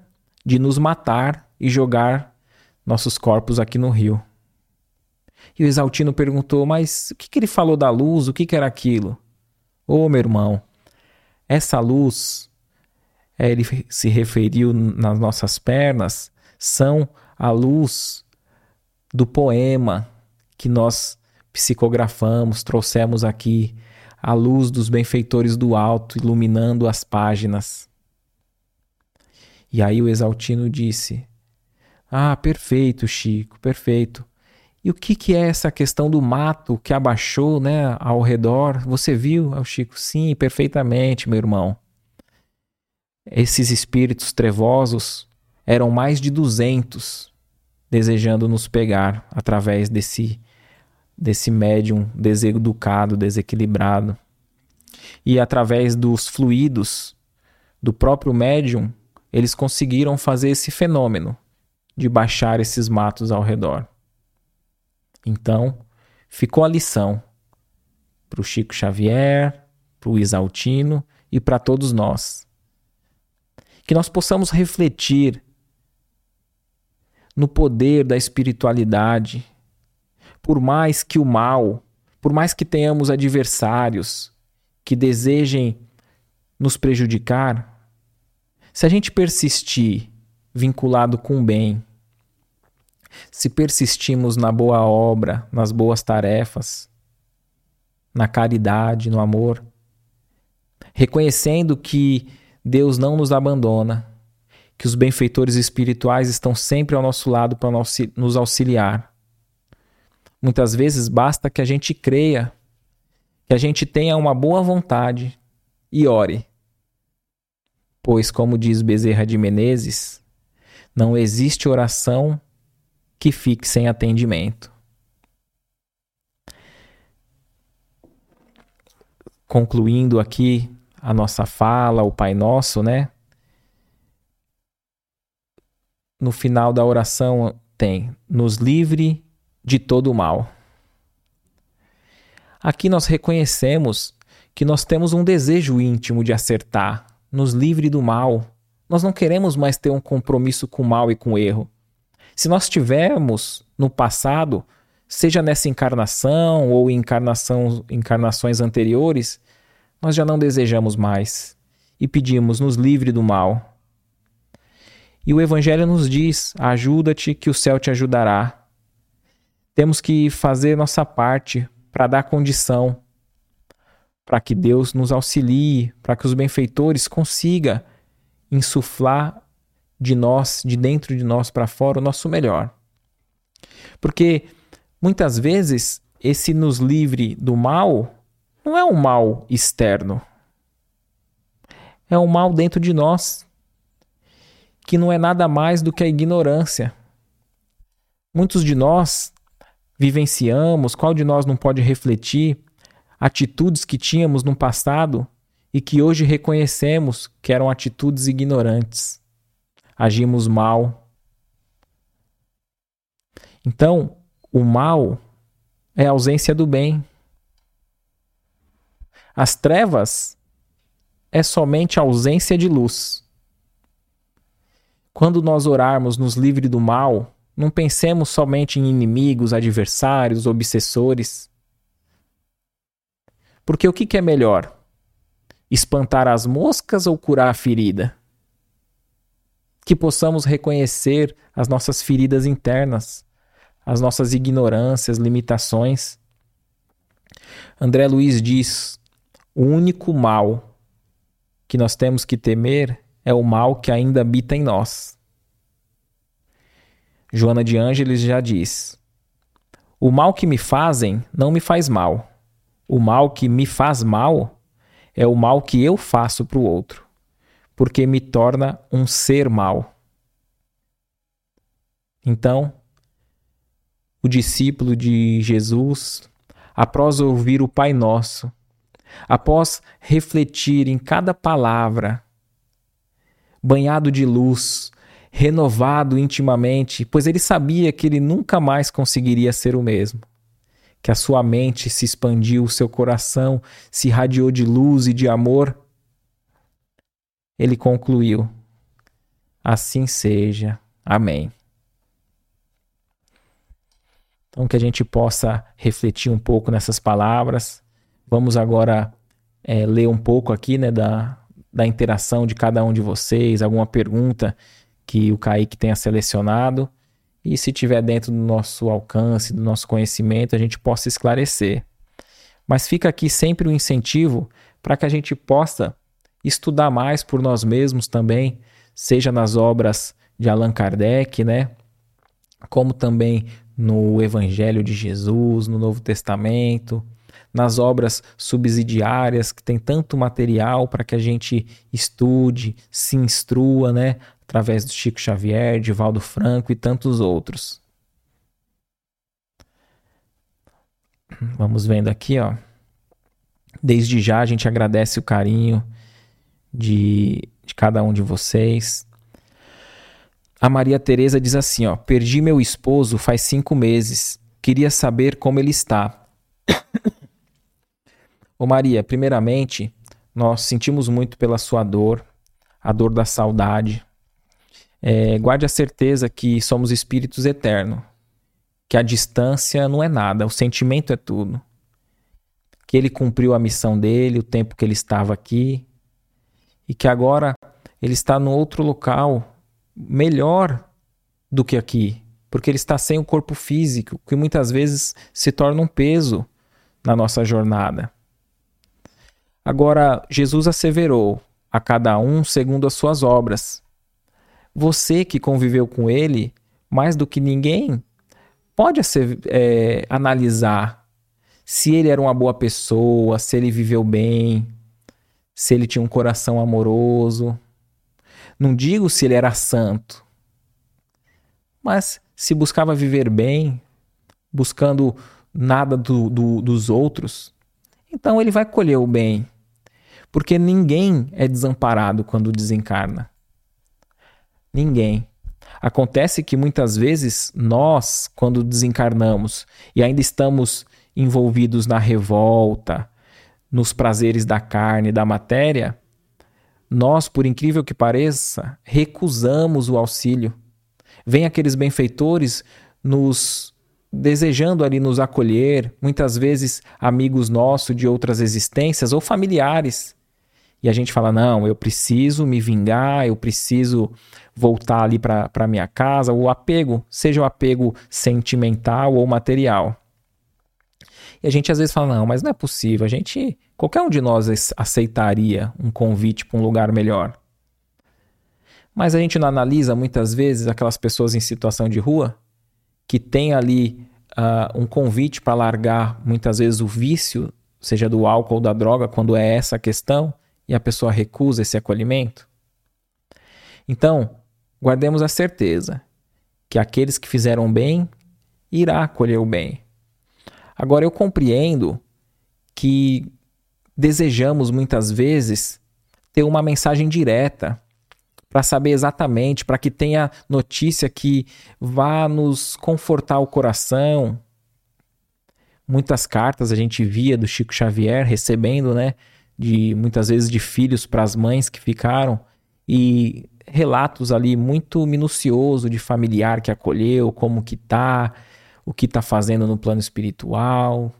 [SPEAKER 1] de nos matar e jogar nossos corpos aqui no rio. E o Exaltino perguntou: Mas o que, que ele falou da luz? O que, que era aquilo? Ô oh, meu irmão, essa luz, é, ele se referiu nas nossas pernas, são a luz do poema que nós psicografamos, trouxemos aqui, a luz dos benfeitores do alto iluminando as páginas. E aí o Exaltino disse: Ah, perfeito, Chico, perfeito. E o que, que é essa questão do mato que abaixou né, ao redor? Você viu, o Chico? Sim, perfeitamente, meu irmão. Esses espíritos trevosos eram mais de 200 desejando nos pegar através desse, desse médium deseducado, desequilibrado. E através dos fluidos do próprio médium, eles conseguiram fazer esse fenômeno de baixar esses matos ao redor. Então, ficou a lição para o Chico Xavier, para o Isaltino e para todos nós. Que nós possamos refletir no poder da espiritualidade, por mais que o mal, por mais que tenhamos adversários que desejem nos prejudicar, se a gente persistir vinculado com o bem, se persistimos na boa obra, nas boas tarefas, na caridade, no amor, reconhecendo que Deus não nos abandona, que os benfeitores espirituais estão sempre ao nosso lado para nos auxiliar. Muitas vezes basta que a gente creia, que a gente tenha uma boa vontade e ore Pois, como diz Bezerra de Menezes, não existe oração que fique sem atendimento. Concluindo aqui a nossa fala, o Pai Nosso, né? No final da oração tem: nos livre de todo o mal. Aqui nós reconhecemos que nós temos um desejo íntimo de acertar, nos livre do mal. Nós não queremos mais ter um compromisso com o mal e com o erro. Se nós tivermos no passado, seja nessa encarnação ou em encarnação, encarnações anteriores, nós já não desejamos mais e pedimos nos livre do mal. E o Evangelho nos diz: ajuda-te, que o céu te ajudará. Temos que fazer nossa parte para dar condição para que Deus nos auxilie, para que os benfeitores consiga insuflar de nós, de dentro de nós para fora, o nosso melhor. Porque muitas vezes esse nos livre do mal não é um mal externo. É um mal dentro de nós, que não é nada mais do que a ignorância. Muitos de nós vivenciamos, qual de nós não pode refletir atitudes que tínhamos no passado e que hoje reconhecemos que eram atitudes ignorantes. Agimos mal. Então, o mal é a ausência do bem. As trevas é somente a ausência de luz. Quando nós orarmos nos livre do mal, não pensemos somente em inimigos, adversários, obsessores porque o que, é melhor? Espantar as moscas ou curar a ferida? Que possamos reconhecer as nossas feridas internas, as nossas ignorâncias, limitações. André Luiz diz: o único mal que nós temos que temer é o mal que ainda habita em nós. Joana de Ângeles já diz: O mal que me fazem não me faz mal. O mal que me faz mal é o mal que eu faço para o outro, porque me torna um ser mal. Então, o discípulo de Jesus, após ouvir o Pai Nosso, após refletir em cada palavra, banhado de luz, renovado intimamente, pois ele sabia que ele nunca mais conseguiria ser o mesmo. Que a sua mente se expandiu, o seu coração se irradiou de luz e de amor. Ele concluiu: Assim seja. Amém. Então, que a gente possa refletir um pouco nessas palavras. Vamos agora é, ler um pouco aqui né, da, da interação de cada um de vocês, alguma pergunta que o Kaique tenha selecionado e se tiver dentro do nosso alcance, do nosso conhecimento, a gente possa esclarecer. Mas fica aqui sempre o um incentivo para que a gente possa estudar mais por nós mesmos também, seja nas obras de Allan Kardec, né? Como também no Evangelho de Jesus, no Novo Testamento, nas obras subsidiárias que tem tanto material para que a gente estude, se instrua, né, através do Chico Xavier, de Valdo Franco e tantos outros. Vamos vendo aqui, ó. Desde já a gente agradece o carinho de, de cada um de vocês. A Maria Teresa diz assim, ó: Perdi meu esposo faz cinco meses. Queria saber como ele está. Ô Maria, primeiramente, nós sentimos muito pela sua dor, a dor da saudade, é, guarde a certeza que somos espíritos eternos, que a distância não é nada, o sentimento é tudo. Que ele cumpriu a missão dele, o tempo que ele estava aqui, e que agora ele está no outro local melhor do que aqui, porque ele está sem o corpo físico, que muitas vezes se torna um peso na nossa jornada. Agora, Jesus asseverou a cada um segundo as suas obras. Você que conviveu com ele mais do que ninguém pode é, analisar se ele era uma boa pessoa, se ele viveu bem, se ele tinha um coração amoroso. Não digo se ele era santo, mas se buscava viver bem, buscando nada do, do, dos outros, então ele vai colher o bem. Porque ninguém é desamparado quando desencarna. Ninguém. Acontece que muitas vezes nós, quando desencarnamos e ainda estamos envolvidos na revolta, nos prazeres da carne e da matéria, nós, por incrível que pareça, recusamos o auxílio. Vem aqueles benfeitores nos desejando ali nos acolher, muitas vezes amigos nossos de outras existências ou familiares. E a gente fala: não, eu preciso me vingar, eu preciso voltar ali para minha casa, o apego, seja o apego sentimental ou material. E a gente às vezes fala: não, mas não é possível, a gente, qualquer um de nós aceitaria um convite para um lugar melhor. Mas a gente não analisa muitas vezes aquelas pessoas em situação de rua que tem ali uh, um convite para largar muitas vezes o vício, seja do álcool ou da droga, quando é essa a questão, e a pessoa recusa esse acolhimento. Então, guardemos a certeza que aqueles que fizeram bem irá colher o bem. Agora eu compreendo que desejamos muitas vezes ter uma mensagem direta para saber exatamente, para que tenha notícia que vá nos confortar o coração. Muitas cartas a gente via do Chico Xavier recebendo, né, de muitas vezes de filhos para as mães que ficaram e relatos ali muito minucioso de familiar que acolheu, como que tá, o que está fazendo no plano espiritual.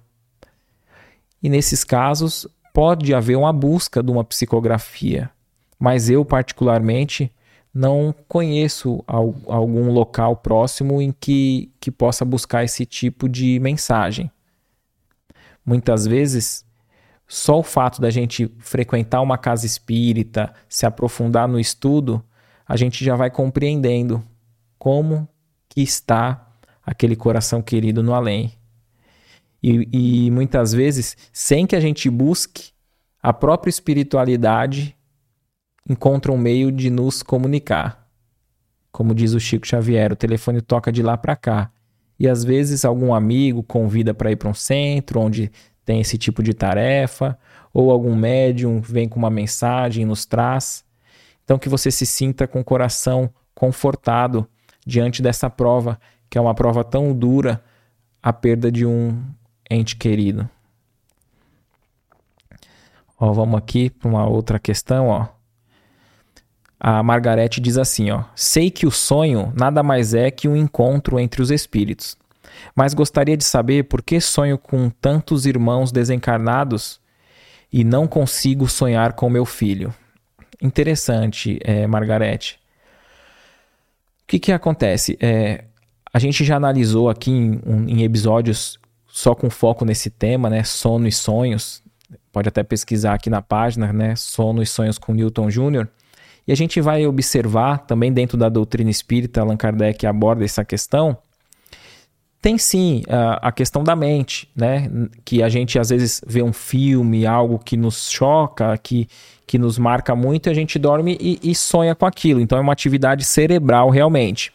[SPEAKER 1] E nesses casos pode haver uma busca de uma psicografia, mas eu particularmente não conheço algum local próximo em que, que possa buscar esse tipo de mensagem. Muitas vezes, só o fato da gente frequentar uma casa espírita, se aprofundar no estudo, a gente já vai compreendendo como que está aquele coração querido no além. E, e muitas vezes, sem que a gente busque, a própria espiritualidade encontra um meio de nos comunicar. Como diz o Chico Xavier, o telefone toca de lá para cá. E às vezes algum amigo convida para ir para um centro onde tem esse tipo de tarefa, ou algum médium vem com uma mensagem e nos traz. Então que você se sinta com o coração confortado diante dessa prova, que é uma prova tão dura, a perda de um ente querido. Ó, vamos aqui para uma outra questão, ó. A Margarete diz assim, ó: "Sei que o sonho nada mais é que um encontro entre os espíritos, mas gostaria de saber por que sonho com tantos irmãos desencarnados e não consigo sonhar com meu filho." Interessante, é, Margarete. O que que acontece? É, a gente já analisou aqui em, em episódios só com foco nesse tema, né? Sono e sonhos pode até pesquisar aqui na página, né? Sono e Sonhos com Newton Jr. E a gente vai observar também dentro da doutrina espírita, Allan Kardec aborda essa questão. Tem sim a, questão da mente, né? Que a gente às vezes vê um filme, algo que nos choca, que, que nos marca muito, a gente dorme e, e sonha com aquilo. Então é uma atividade cerebral realmente.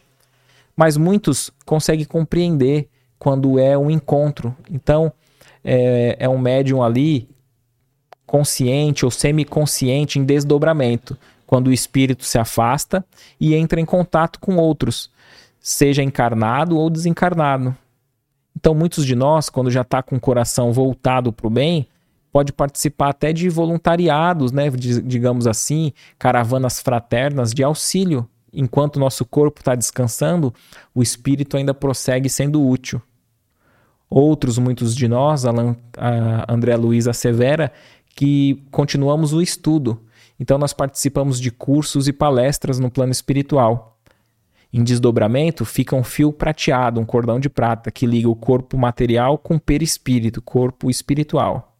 [SPEAKER 1] Mas muitos conseguem compreender quando é um encontro. Então, é, é um médium ali consciente ou semiconsciente em desdobramento, quando o espírito se afasta e entra em contato com outros, seja encarnado ou desencarnado. Então, muitos de nós, quando já está com o coração voltado para o bem, pode participar até de voluntariados, né, digamos assim, caravanas fraternas de auxílio. Enquanto o nosso corpo está descansando, o espírito ainda prossegue sendo útil. Outros, muitos de nós, Alan, André Luiz assevera que continuamos o estudo. Então, nós participamos de cursos e palestras no plano espiritual. Em desdobramento, fica um fio prateado, um cordão de prata, que liga o corpo material com o perispírito, corpo espiritual.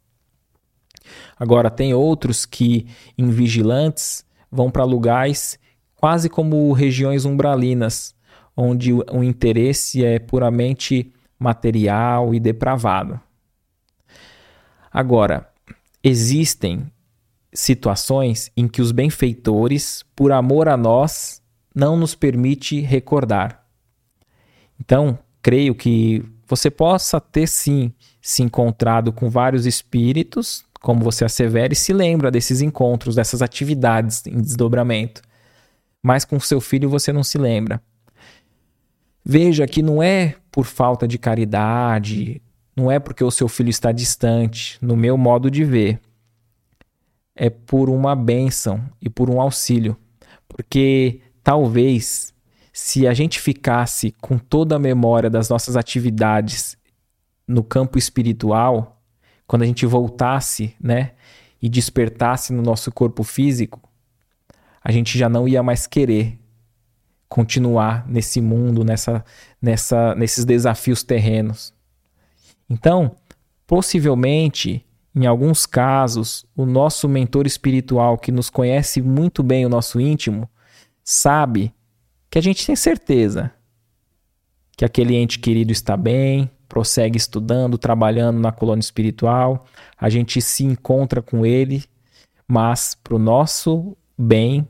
[SPEAKER 1] Agora, tem outros que, em vigilantes, vão para lugares quase como regiões umbralinas, onde o interesse é puramente material e depravado. Agora, existem situações em que os benfeitores, por amor a nós, não nos permite recordar. Então, creio que você possa ter sim se encontrado com vários espíritos, como você assevera, e se lembra desses encontros, dessas atividades em desdobramento. Mas com seu filho você não se lembra. Veja que não é por falta de caridade não é porque o seu filho está distante, no meu modo de ver. É por uma bênção e por um auxílio. Porque talvez, se a gente ficasse com toda a memória das nossas atividades no campo espiritual, quando a gente voltasse, né, e despertasse no nosso corpo físico, a gente já não ia mais querer continuar nesse mundo, nessa, nessa, nesses desafios terrenos. Então, possivelmente, em alguns casos, o nosso mentor espiritual, que nos conhece muito bem o nosso íntimo, sabe que a gente tem certeza que aquele ente querido está bem, prossegue estudando, trabalhando na colônia espiritual, a gente se encontra com ele, mas para o nosso bem,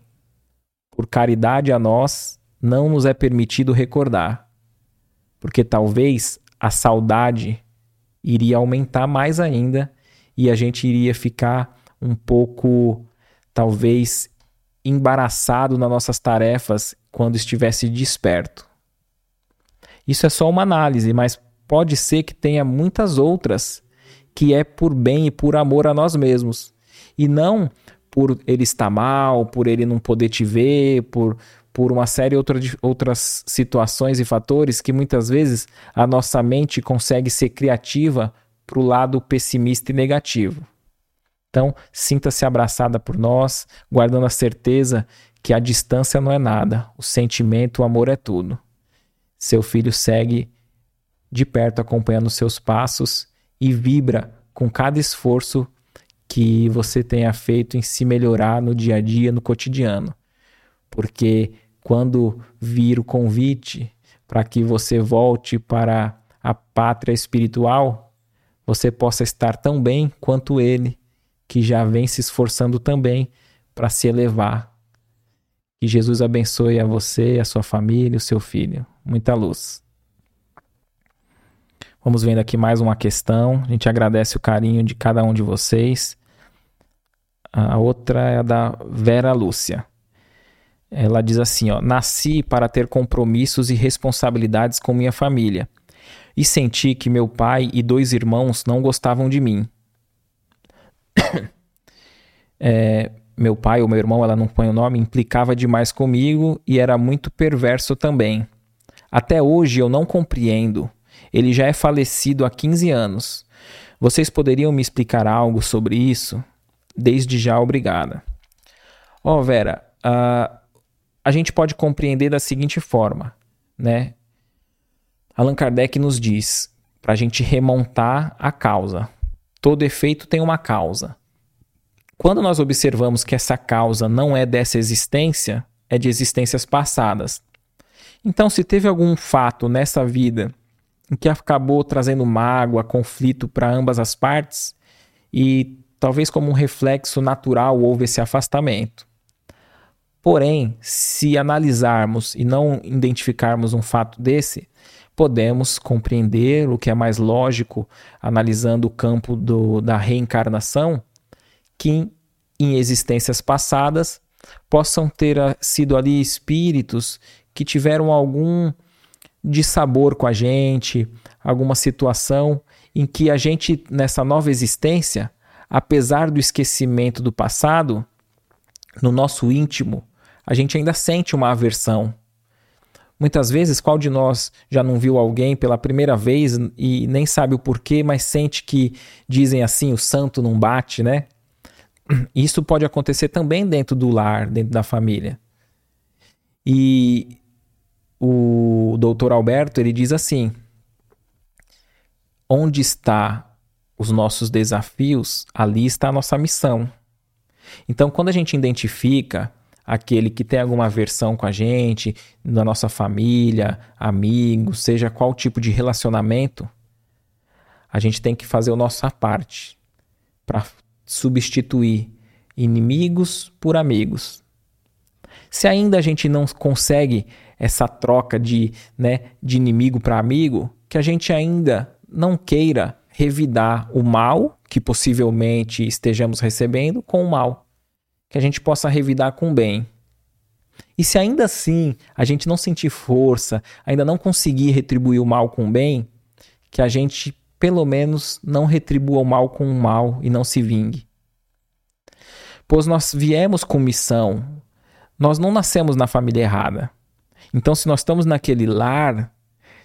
[SPEAKER 1] por caridade a nós, não nos é permitido recordar. Porque talvez a saudade iria aumentar mais ainda e a gente iria ficar um pouco, talvez, embaraçado nas nossas tarefas quando estivesse desperto. Isso é só uma análise, mas pode ser que tenha muitas outras que é por bem e por amor a nós mesmos. E não por ele estar mal, por ele não poder te ver, por, por uma série de outras situações e fatores que muitas vezes a nossa mente consegue ser criativa para o lado pessimista e negativo. Então, sinta-se abraçada por nós, guardando a certeza que a distância não é nada, o sentimento, o amor é tudo. Seu filho segue de perto acompanhando seus passos e vibra com cada esforço que você tenha feito em se melhorar no dia a dia, no cotidiano porque quando vir o convite para que você volte para a pátria espiritual, você possa estar tão bem quanto ele, que já vem se esforçando também para se elevar. Que Jesus abençoe a você, a sua família, o seu filho. Muita luz. Vamos vendo aqui mais uma questão. A gente agradece o carinho de cada um de vocês. A outra é a da Vera Lúcia. Ela diz assim: ó, Nasci para ter compromissos e responsabilidades com minha família e senti que meu pai e dois irmãos não gostavam de mim. é, meu pai ou meu irmão, ela não põe o nome, implicava demais comigo e era muito perverso também. Até hoje eu não compreendo. Ele já é falecido há 15 anos. Vocês poderiam me explicar algo sobre isso? Desde já, obrigada. Ó, oh, Vera, uh, a gente pode compreender da seguinte forma, né? Allan Kardec nos diz para a gente remontar a causa. Todo efeito tem uma causa. Quando nós observamos que essa causa não é dessa existência, é de existências passadas. Então, se teve algum fato nessa vida em que acabou trazendo mágoa, conflito para ambas as partes, e talvez como um reflexo natural houve esse afastamento. Porém, se analisarmos e não identificarmos um fato desse, podemos compreender o que é mais lógico, analisando o campo do, da reencarnação, que em existências passadas possam ter ah, sido ali espíritos que tiveram algum dissabor com a gente, alguma situação em que a gente, nessa nova existência, apesar do esquecimento do passado, no nosso íntimo, a gente ainda sente uma aversão Muitas vezes, qual de nós já não viu alguém pela primeira vez e nem sabe o porquê, mas sente que dizem assim: o santo não bate, né? Isso pode acontecer também dentro do lar, dentro da família. E o doutor Alberto ele diz assim: onde está os nossos desafios, ali está a nossa missão. Então, quando a gente identifica aquele que tem alguma aversão com a gente, na nossa família, amigos, seja qual tipo de relacionamento, a gente tem que fazer a nossa parte para substituir inimigos por amigos. Se ainda a gente não consegue essa troca de, né, de inimigo para amigo, que a gente ainda não queira revidar o mal que possivelmente estejamos recebendo com o mal que a gente possa revidar com bem. E se ainda assim a gente não sentir força, ainda não conseguir retribuir o mal com o bem, que a gente pelo menos não retribua o mal com o mal e não se vingue. Pois nós viemos com missão, nós não nascemos na família errada. Então, se nós estamos naquele lar,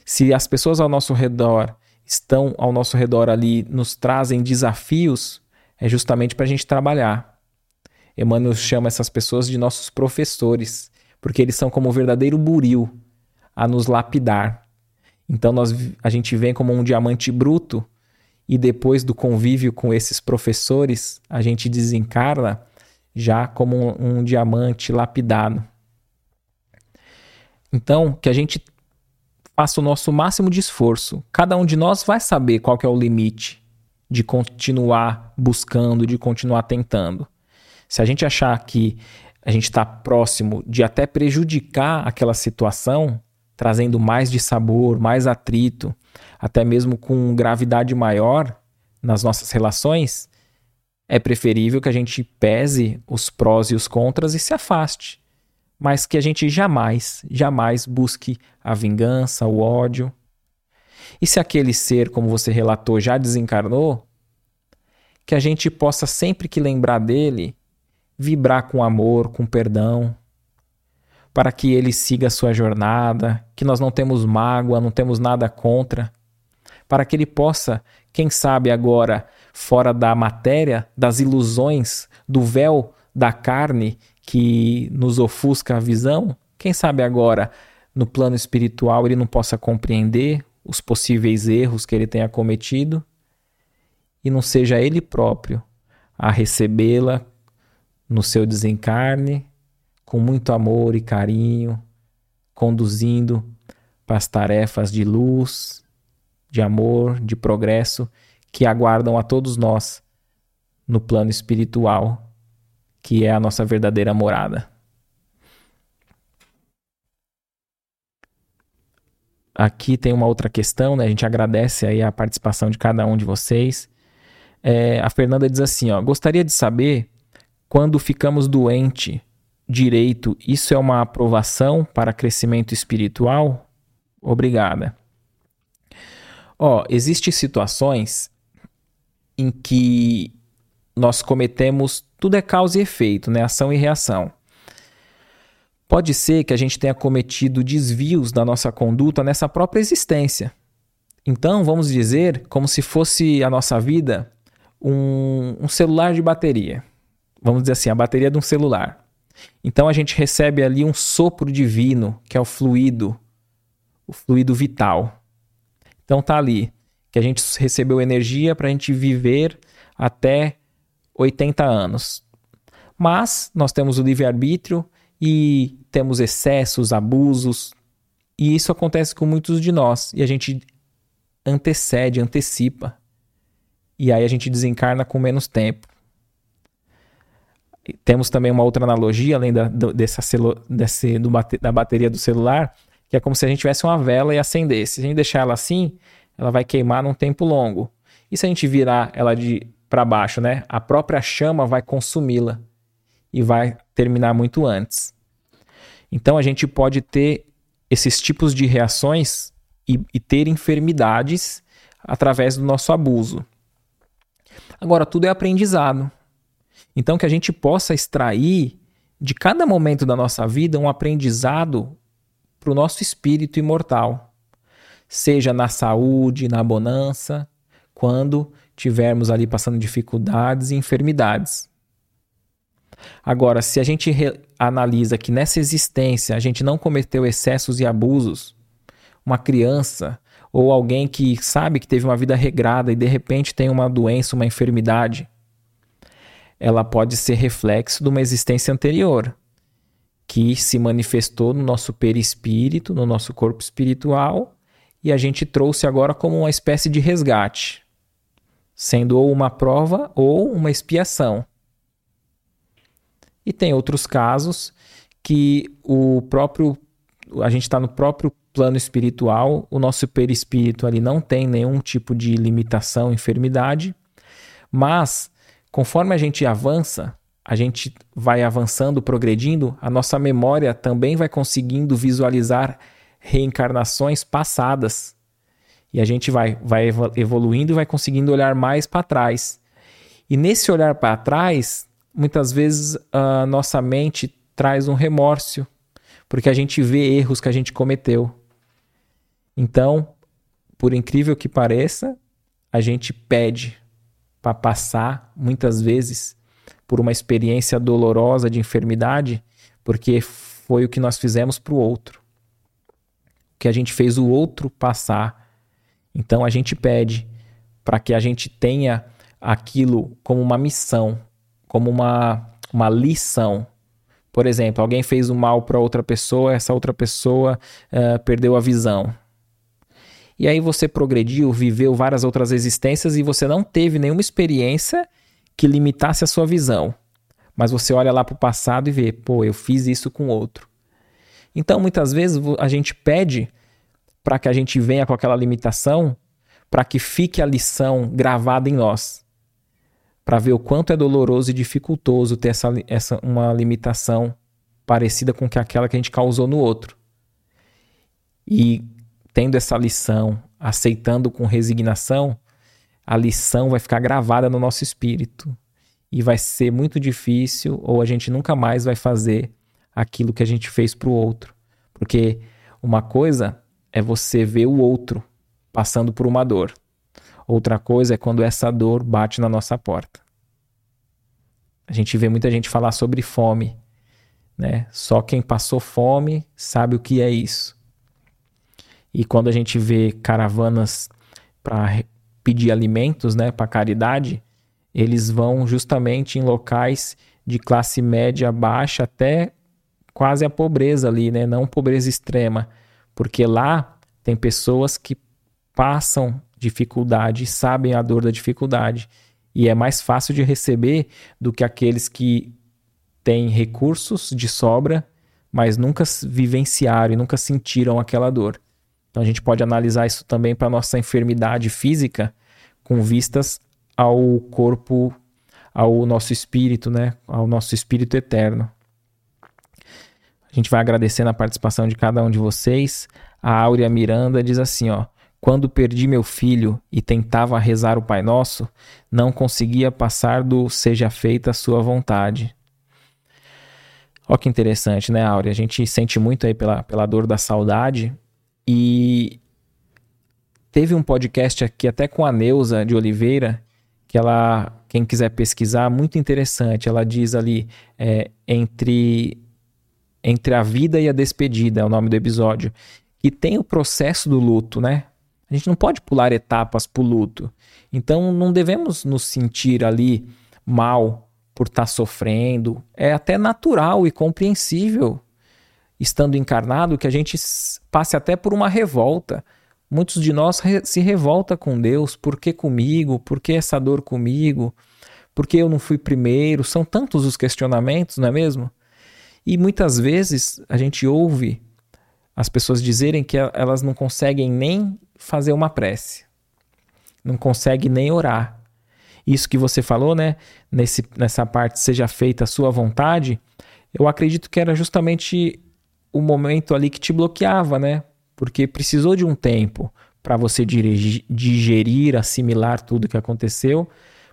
[SPEAKER 1] se as pessoas ao nosso redor estão ao nosso redor ali, nos trazem desafios, é justamente para a gente trabalhar. Emmanuel chama essas pessoas de nossos professores, porque eles são como um verdadeiro buril a nos lapidar. Então nós, a gente vem como um diamante bruto e depois do convívio com esses professores, a gente desencarna já como um, um diamante lapidado. Então, que a gente faça o nosso máximo de esforço. Cada um de nós vai saber qual é o limite de continuar buscando, de continuar tentando. Se a gente achar que a gente está próximo de até prejudicar aquela situação, trazendo mais de sabor, mais atrito, até mesmo com gravidade maior nas nossas relações, é preferível que a gente pese os prós e os contras e se afaste. Mas que a gente jamais, jamais busque a vingança, o ódio. E se aquele ser, como você relatou, já desencarnou, que a gente possa sempre que lembrar dele vibrar com amor, com perdão, para que ele siga a sua jornada, que nós não temos mágoa, não temos nada contra, para que ele possa, quem sabe agora, fora da matéria, das ilusões, do véu da carne que nos ofusca a visão, quem sabe agora, no plano espiritual, ele não possa compreender os possíveis erros que ele tenha cometido e não seja ele próprio a recebê-la no seu desencarne, com muito amor e carinho, conduzindo para as tarefas de luz, de amor, de progresso que aguardam a todos nós no plano espiritual, que é a nossa verdadeira morada. Aqui tem uma outra questão, né? A gente agradece aí a participação de cada um de vocês. É, a Fernanda diz assim, ó, gostaria de saber quando ficamos doente direito, isso é uma aprovação para crescimento espiritual? Obrigada. Ó, existem situações em que nós cometemos tudo é causa e efeito, né? Ação e reação. Pode ser que a gente tenha cometido desvios da nossa conduta nessa própria existência. Então, vamos dizer como se fosse a nossa vida um, um celular de bateria. Vamos dizer assim, a bateria de um celular. Então a gente recebe ali um sopro divino, que é o fluido, o fluido vital. Então tá ali, que a gente recebeu energia para a gente viver até 80 anos. Mas nós temos o livre-arbítrio e temos excessos, abusos, e isso acontece com muitos de nós, e a gente antecede, antecipa. E aí a gente desencarna com menos tempo. Temos também uma outra analogia, além da, do, dessa celu, desse, do, da bateria do celular, que é como se a gente tivesse uma vela e acendesse. Se a gente deixar ela assim, ela vai queimar num tempo longo. E se a gente virar ela de para baixo, né? A própria chama vai consumi-la e vai terminar muito antes. Então a gente pode ter esses tipos de reações e, e ter enfermidades através do nosso abuso. Agora, tudo é aprendizado. Então, que a gente possa extrair de cada momento da nossa vida um aprendizado para o nosso espírito imortal, seja na saúde, na bonança, quando tivermos ali passando dificuldades e enfermidades. Agora, se a gente analisa que nessa existência a gente não cometeu excessos e abusos, uma criança ou alguém que sabe que teve uma vida regrada e de repente tem uma doença, uma enfermidade, ela pode ser reflexo de uma existência anterior, que se manifestou no nosso perispírito, no nosso corpo espiritual, e a gente trouxe agora como uma espécie de resgate, sendo ou uma prova ou uma expiação. E tem outros casos que o próprio a gente está no próprio plano espiritual, o nosso perispírito ali não tem nenhum tipo de limitação, enfermidade, mas Conforme a gente avança, a gente vai avançando, progredindo, a nossa memória também vai conseguindo visualizar reencarnações passadas. E a gente vai, vai evoluindo e vai conseguindo olhar mais para trás. E nesse olhar para trás, muitas vezes a nossa mente traz um remorso, porque a gente vê erros que a gente cometeu. Então, por incrível que pareça, a gente pede para passar muitas vezes por uma experiência dolorosa de enfermidade, porque foi o que nós fizemos para o outro. O que a gente fez o outro passar. Então a gente pede para que a gente tenha aquilo como uma missão, como uma, uma lição. Por exemplo, alguém fez o um mal para outra pessoa, essa outra pessoa uh, perdeu a visão. E aí você progrediu, viveu várias outras existências e você não teve nenhuma experiência que limitasse a sua visão. Mas você olha lá para o passado e vê, pô, eu fiz isso com outro. Então, muitas vezes a gente pede para que a gente venha com aquela limitação, para que fique a lição gravada em nós, para ver o quanto é doloroso e dificultoso ter essa, essa uma limitação parecida com que aquela que a gente causou no outro. E tendo essa lição, aceitando com resignação, a lição vai ficar gravada no nosso espírito e vai ser muito difícil ou a gente nunca mais vai fazer aquilo que a gente fez para o outro. Porque uma coisa é você ver o outro passando por uma dor. Outra coisa é quando essa dor bate na nossa porta. A gente vê muita gente falar sobre fome, né? Só quem passou fome sabe o que é isso. E quando a gente vê caravanas para pedir alimentos, né, para caridade, eles vão justamente em locais de classe média baixa até quase a pobreza ali, né, não pobreza extrema, porque lá tem pessoas que passam dificuldade, sabem a dor da dificuldade. E é mais fácil de receber do que aqueles que têm recursos de sobra, mas nunca vivenciaram e nunca sentiram aquela dor. Então a gente pode analisar isso também para nossa enfermidade física, com vistas ao corpo, ao nosso espírito, né? Ao nosso espírito eterno. A gente vai agradecendo a participação de cada um de vocês. A Áurea Miranda diz assim, ó: quando perdi meu filho e tentava rezar o Pai Nosso, não conseguia passar do seja feita a sua vontade. Olha que interessante, né, Áurea? A gente sente muito aí pela, pela dor da saudade e teve um podcast aqui até com a Neuza de Oliveira, que ela, quem quiser pesquisar, muito interessante. Ela diz ali, é, entre, entre a vida e a despedida, é o nome do episódio. E tem o processo do luto, né? A gente não pode pular etapas para o luto. Então não devemos nos sentir ali mal por estar tá sofrendo. É até natural e compreensível, estando encarnado, que a gente passe até por uma revolta. Muitos de nós re se revolta com Deus. Por que comigo? Por que essa dor comigo? Por que eu não fui primeiro? São tantos os questionamentos, não é mesmo? E muitas vezes a gente ouve as pessoas dizerem que elas não conseguem nem fazer uma prece, não conseguem nem orar. Isso que você falou, né? Nesse, nessa parte, seja feita a sua vontade, eu acredito que era justamente o momento ali que te bloqueava, né? Porque precisou de um tempo para você digerir, assimilar tudo que aconteceu,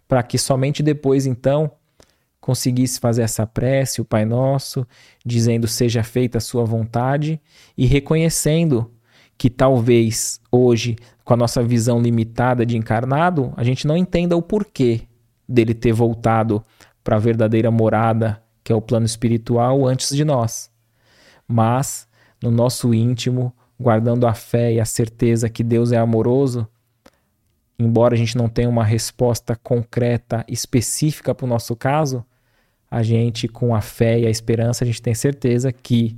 [SPEAKER 1] para que somente depois, então, conseguisse fazer essa prece, o Pai Nosso, dizendo seja feita a sua vontade e reconhecendo que talvez hoje, com a nossa visão limitada de encarnado, a gente não entenda o porquê dele ter voltado para a verdadeira morada, que é o plano espiritual, antes de nós. Mas, no nosso íntimo, guardando a fé e a certeza que Deus é amoroso, embora a gente não tenha uma resposta concreta, específica para o nosso caso, a gente, com a fé e a esperança, a gente tem certeza que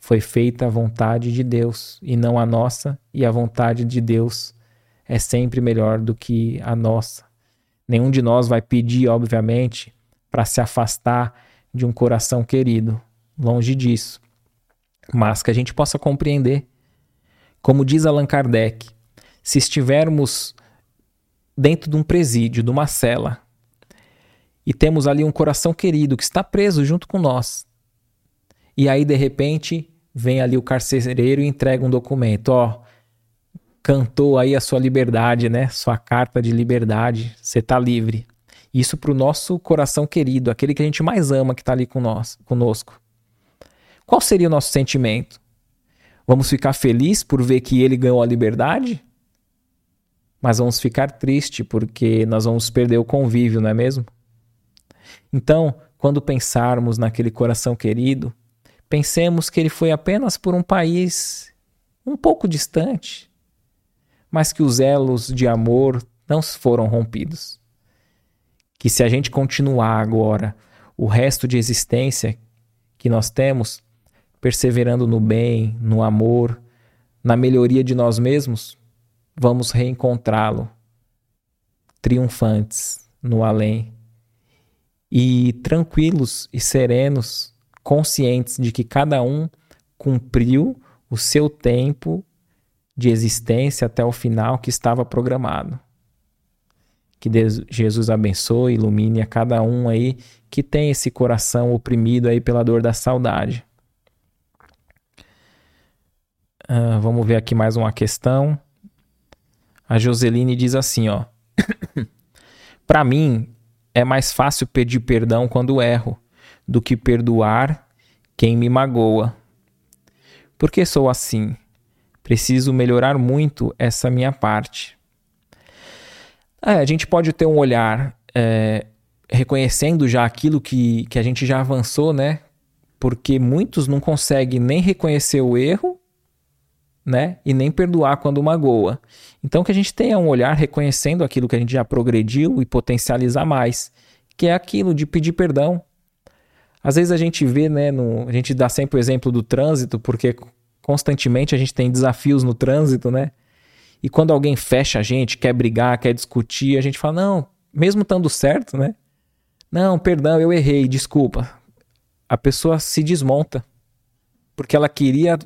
[SPEAKER 1] foi feita a vontade de Deus e não a nossa, e a vontade de Deus é sempre melhor do que a nossa. Nenhum de nós vai pedir, obviamente, para se afastar de um coração querido, longe disso, mas que a gente possa compreender. Como diz Allan Kardec, se estivermos dentro de um presídio, de uma cela, e temos ali um coração querido que está preso junto com nós. E aí, de repente, vem ali o carcereiro e entrega um documento. Ó, cantou aí a sua liberdade, né? Sua carta de liberdade. Você está livre. Isso para o nosso coração querido, aquele que a gente mais ama que está ali com nós, conosco. Qual seria o nosso sentimento? Vamos ficar felizes por ver que ele ganhou a liberdade? Mas vamos ficar tristes porque nós vamos perder o convívio, não é mesmo? Então, quando pensarmos naquele coração querido, pensemos que ele foi apenas por um país um pouco distante, mas que os elos de amor não foram rompidos. Que se a gente continuar agora o resto de existência que nós temos, perseverando no bem, no amor, na melhoria de nós mesmos, vamos reencontrá-lo triunfantes no além e tranquilos e serenos, conscientes de que cada um cumpriu o seu tempo de existência até o final que estava programado. Que Deus, Jesus abençoe, ilumine a cada um aí que tem esse coração oprimido aí pela dor da saudade. Uh, vamos ver aqui mais uma questão. A Joseline diz assim, ó. Para mim, é mais fácil pedir perdão quando erro do que perdoar quem me magoa. Por que sou assim? Preciso melhorar muito essa minha parte. É, a gente pode ter um olhar é, reconhecendo já aquilo que, que a gente já avançou, né? Porque muitos não conseguem nem reconhecer o erro né? E nem perdoar quando magoa. Então que a gente tenha um olhar reconhecendo aquilo que a gente já progrediu e potencializar mais, que é aquilo de pedir perdão. Às vezes a gente vê, né, no, a gente dá sempre o exemplo do trânsito, porque constantemente a gente tem desafios no trânsito, né? E quando alguém fecha a gente, quer brigar, quer discutir, a gente fala: não, mesmo estando certo, né? Não, perdão, eu errei, desculpa. A pessoa se desmonta. Porque ela queria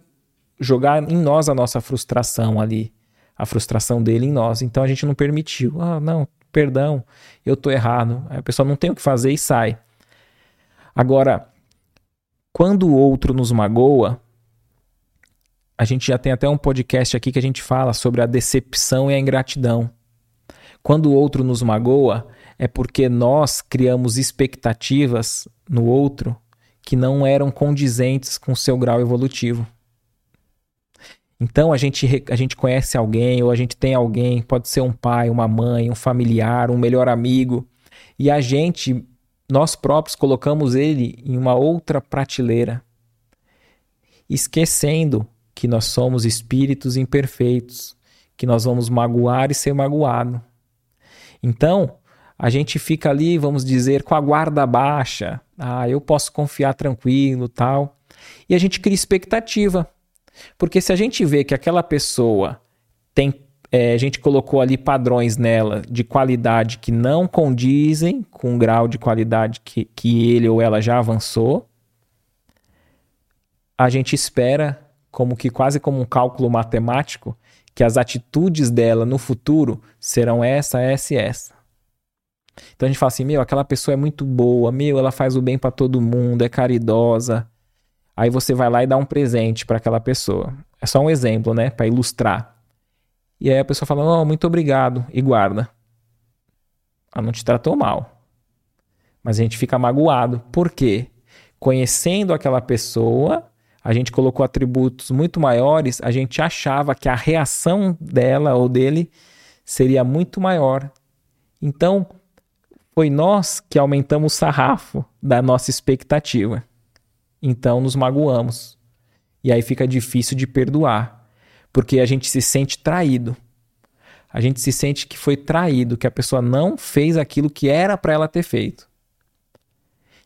[SPEAKER 1] jogar em nós a nossa frustração ali. A frustração dele em nós. Então a gente não permitiu. Ah, não, perdão, eu tô errado. Aí a pessoa não tem o que fazer e sai. Agora, quando o outro nos magoa, a gente já tem até um podcast aqui que a gente fala sobre a decepção e a ingratidão. Quando o outro nos magoa, é porque nós criamos expectativas no outro que não eram condizentes com o seu grau evolutivo. Então a gente, a gente conhece alguém, ou a gente tem alguém, pode ser um pai, uma mãe, um familiar, um melhor amigo, e a gente, nós próprios, colocamos ele em uma outra prateleira, esquecendo que nós somos espíritos imperfeitos, que nós vamos magoar e ser magoado. Então, a gente fica ali, vamos dizer, com a guarda baixa. Ah, eu posso confiar tranquilo, tal. E a gente cria expectativa. Porque se a gente vê que aquela pessoa tem é, a gente colocou ali padrões nela de qualidade que não condizem com o grau de qualidade que, que ele ou ela já avançou, a gente espera como que quase como um cálculo matemático, que as atitudes dela no futuro serão essa, essa e essa. Então a gente fala assim, meu, aquela pessoa é muito boa, meu, ela faz o bem para todo mundo, é caridosa. Aí você vai lá e dá um presente para aquela pessoa. É só um exemplo, né, para ilustrar. E aí a pessoa fala: "Oh, muito obrigado" e guarda. Ela não te tratou mal. Mas a gente fica magoado. Por quê? Conhecendo aquela pessoa, a gente colocou atributos muito maiores, a gente achava que a reação dela ou dele seria muito maior. Então, foi nós que aumentamos o sarrafo da nossa expectativa. Então, nos magoamos. E aí fica difícil de perdoar, porque a gente se sente traído. A gente se sente que foi traído, que a pessoa não fez aquilo que era para ela ter feito.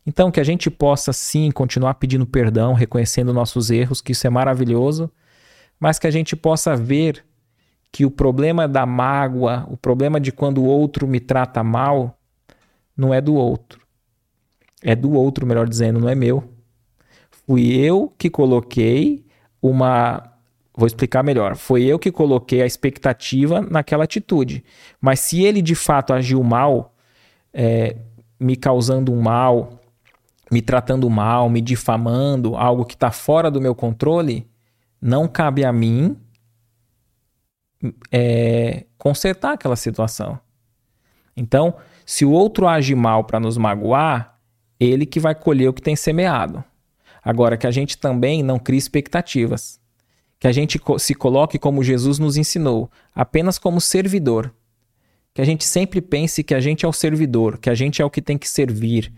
[SPEAKER 1] Então, que a gente possa sim continuar pedindo perdão, reconhecendo nossos erros, que isso é maravilhoso, mas que a gente possa ver que o problema da mágoa, o problema de quando o outro me trata mal, não é do outro. É do outro, melhor dizendo, não é meu. Fui eu que coloquei uma. Vou explicar melhor. Foi eu que coloquei a expectativa naquela atitude. Mas se ele de fato agiu mal, é, me causando um mal, me tratando mal, me difamando, algo que está fora do meu controle, não cabe a mim é, consertar aquela situação. Então, se o outro age mal para nos magoar, ele que vai colher o que tem semeado. Agora, que a gente também não crie expectativas. Que a gente se coloque como Jesus nos ensinou, apenas como servidor. Que a gente sempre pense que a gente é o servidor, que a gente é o que tem que servir,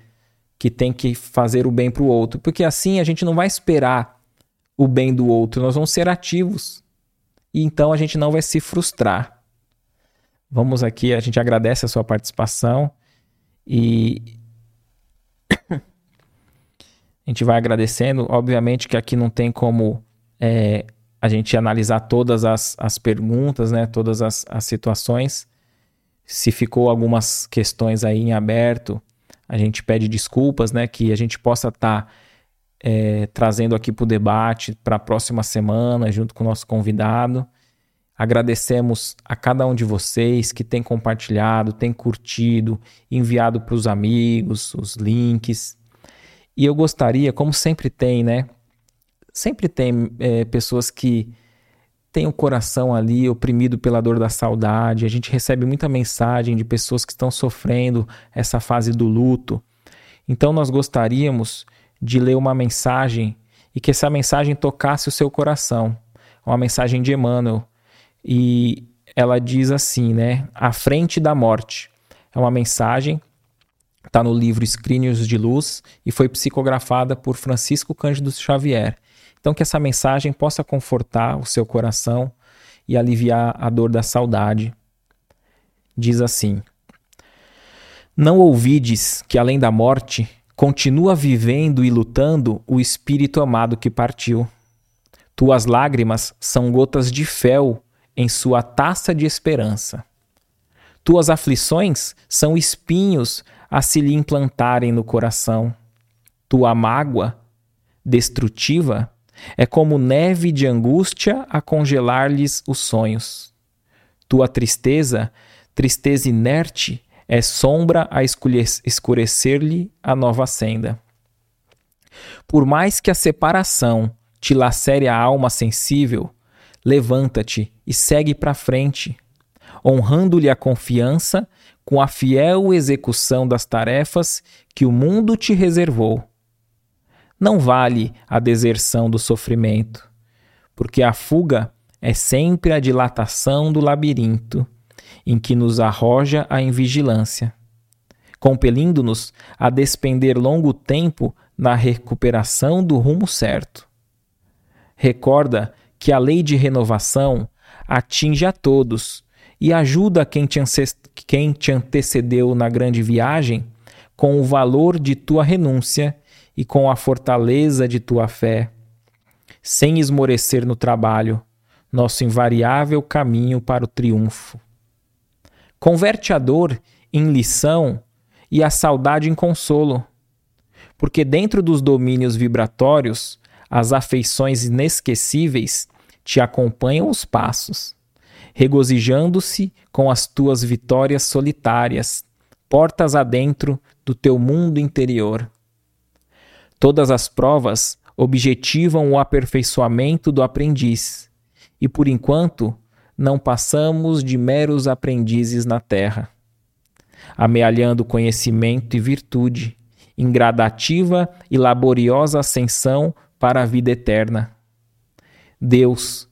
[SPEAKER 1] que tem que fazer o bem para o outro, porque assim a gente não vai esperar o bem do outro, nós vamos ser ativos. E então a gente não vai se frustrar. Vamos aqui, a gente agradece a sua participação e gente vai agradecendo. Obviamente que aqui não tem como é, a gente analisar todas as, as perguntas, né, todas as, as situações. Se ficou algumas questões aí em aberto, a gente pede desculpas, né, que a gente possa estar tá, é, trazendo aqui para o debate para a próxima semana, junto com o nosso convidado. Agradecemos a cada um de vocês que tem compartilhado, tem curtido, enviado para os amigos os links. E eu gostaria, como sempre tem, né? Sempre tem é, pessoas que tem o coração ali oprimido pela dor da saudade. A gente recebe muita mensagem de pessoas que estão sofrendo essa fase do luto. Então nós gostaríamos de ler uma mensagem e que essa mensagem tocasse o seu coração. Uma mensagem de Emmanuel. E ela diz assim, né? À frente da morte. É uma mensagem, está no livro Escrínios de Luz e foi psicografada por Francisco Cândido Xavier. Então, que essa mensagem possa confortar o seu coração e aliviar a dor da saudade. Diz assim: Não ouvides que além da morte continua vivendo e lutando o espírito amado que partiu. Tuas lágrimas são gotas de fel em sua taça de esperança. Tuas aflições são espinhos a se lhe implantarem no coração. Tua mágoa, destrutiva, é como neve de angústia a congelar-lhes os sonhos. Tua tristeza, tristeza inerte, é sombra a escurecer-lhe a nova senda. Por mais que a separação te lacere a alma sensível, levanta-te e segue para frente, honrando-lhe a confiança com a fiel execução das tarefas que o mundo te reservou. Não vale a deserção do sofrimento, porque a fuga é sempre a dilatação do labirinto em que nos arroja a invigilância, compelindo-nos a despender longo tempo na recuperação do rumo certo. Recorda que a lei de renovação atinge a todos e ajuda quem te, quem te antecedeu na grande viagem com o valor de tua renúncia e com a fortaleza de tua fé, sem esmorecer no trabalho, nosso invariável caminho para o triunfo. Converte a dor em lição e a saudade em consolo, porque dentro dos domínios vibratórios, as afeições inesquecíveis te acompanham os passos, regozijando-se com as tuas vitórias solitárias, portas adentro do teu mundo interior. Todas as provas objetivam o aperfeiçoamento do aprendiz, e por enquanto não passamos de meros aprendizes na terra, amealhando conhecimento e virtude, em gradativa e laboriosa ascensão para a vida eterna. Deus,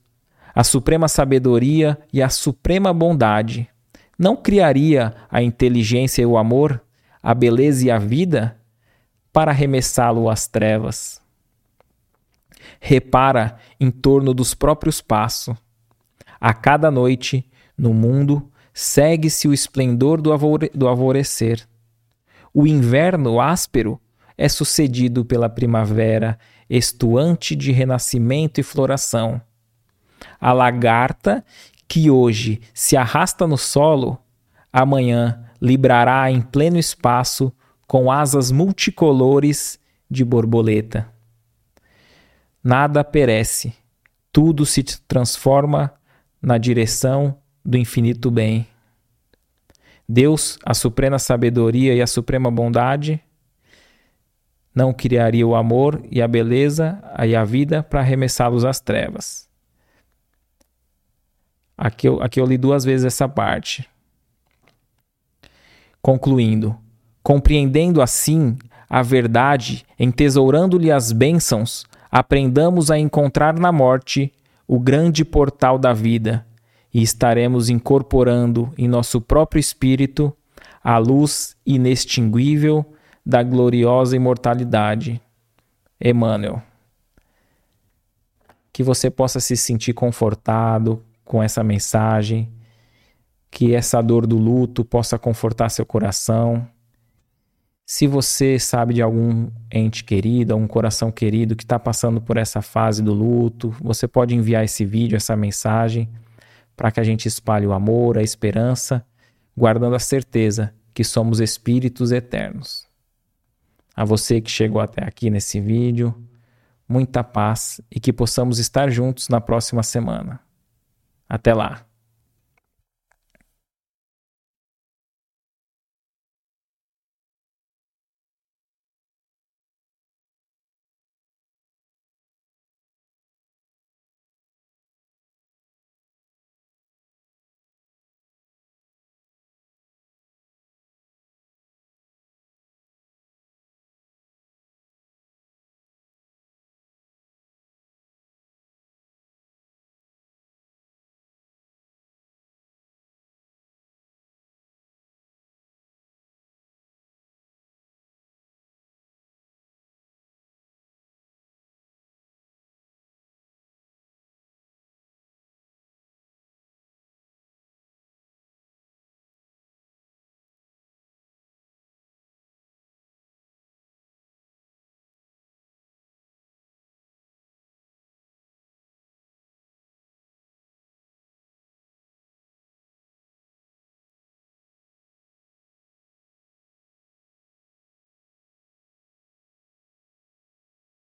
[SPEAKER 1] a suprema sabedoria e a suprema bondade, não criaria a inteligência e o amor, a beleza e a vida para arremessá-lo às trevas. Repara em torno dos próprios passos. A cada noite, no mundo, segue-se o esplendor do, do alvorecer. O inverno áspero é sucedido pela primavera estuante de renascimento e floração. A lagarta, que hoje se arrasta no solo, amanhã librará em pleno espaço com asas multicolores de borboleta. Nada perece, tudo se transforma na direção do infinito bem. Deus, a suprema sabedoria e a suprema bondade, não criaria o amor e a beleza e a vida para arremessá-los às trevas. Aqui eu, aqui eu li duas vezes essa parte. Concluindo, compreendendo assim a verdade, entesourando-lhe as bênçãos, aprendamos a encontrar na morte o grande portal da vida e estaremos incorporando em nosso próprio espírito a luz inextinguível da gloriosa imortalidade. Emmanuel. Que você possa se sentir confortado com essa mensagem, que essa dor do luto possa confortar seu coração. Se você sabe de algum ente querido, algum coração querido que está passando por essa fase do luto, você pode enviar esse vídeo, essa mensagem para que a gente espalhe o amor, a esperança, guardando a certeza que somos espíritos eternos. A você que chegou até aqui nesse vídeo, muita paz e que possamos estar juntos na próxima semana. Até lá!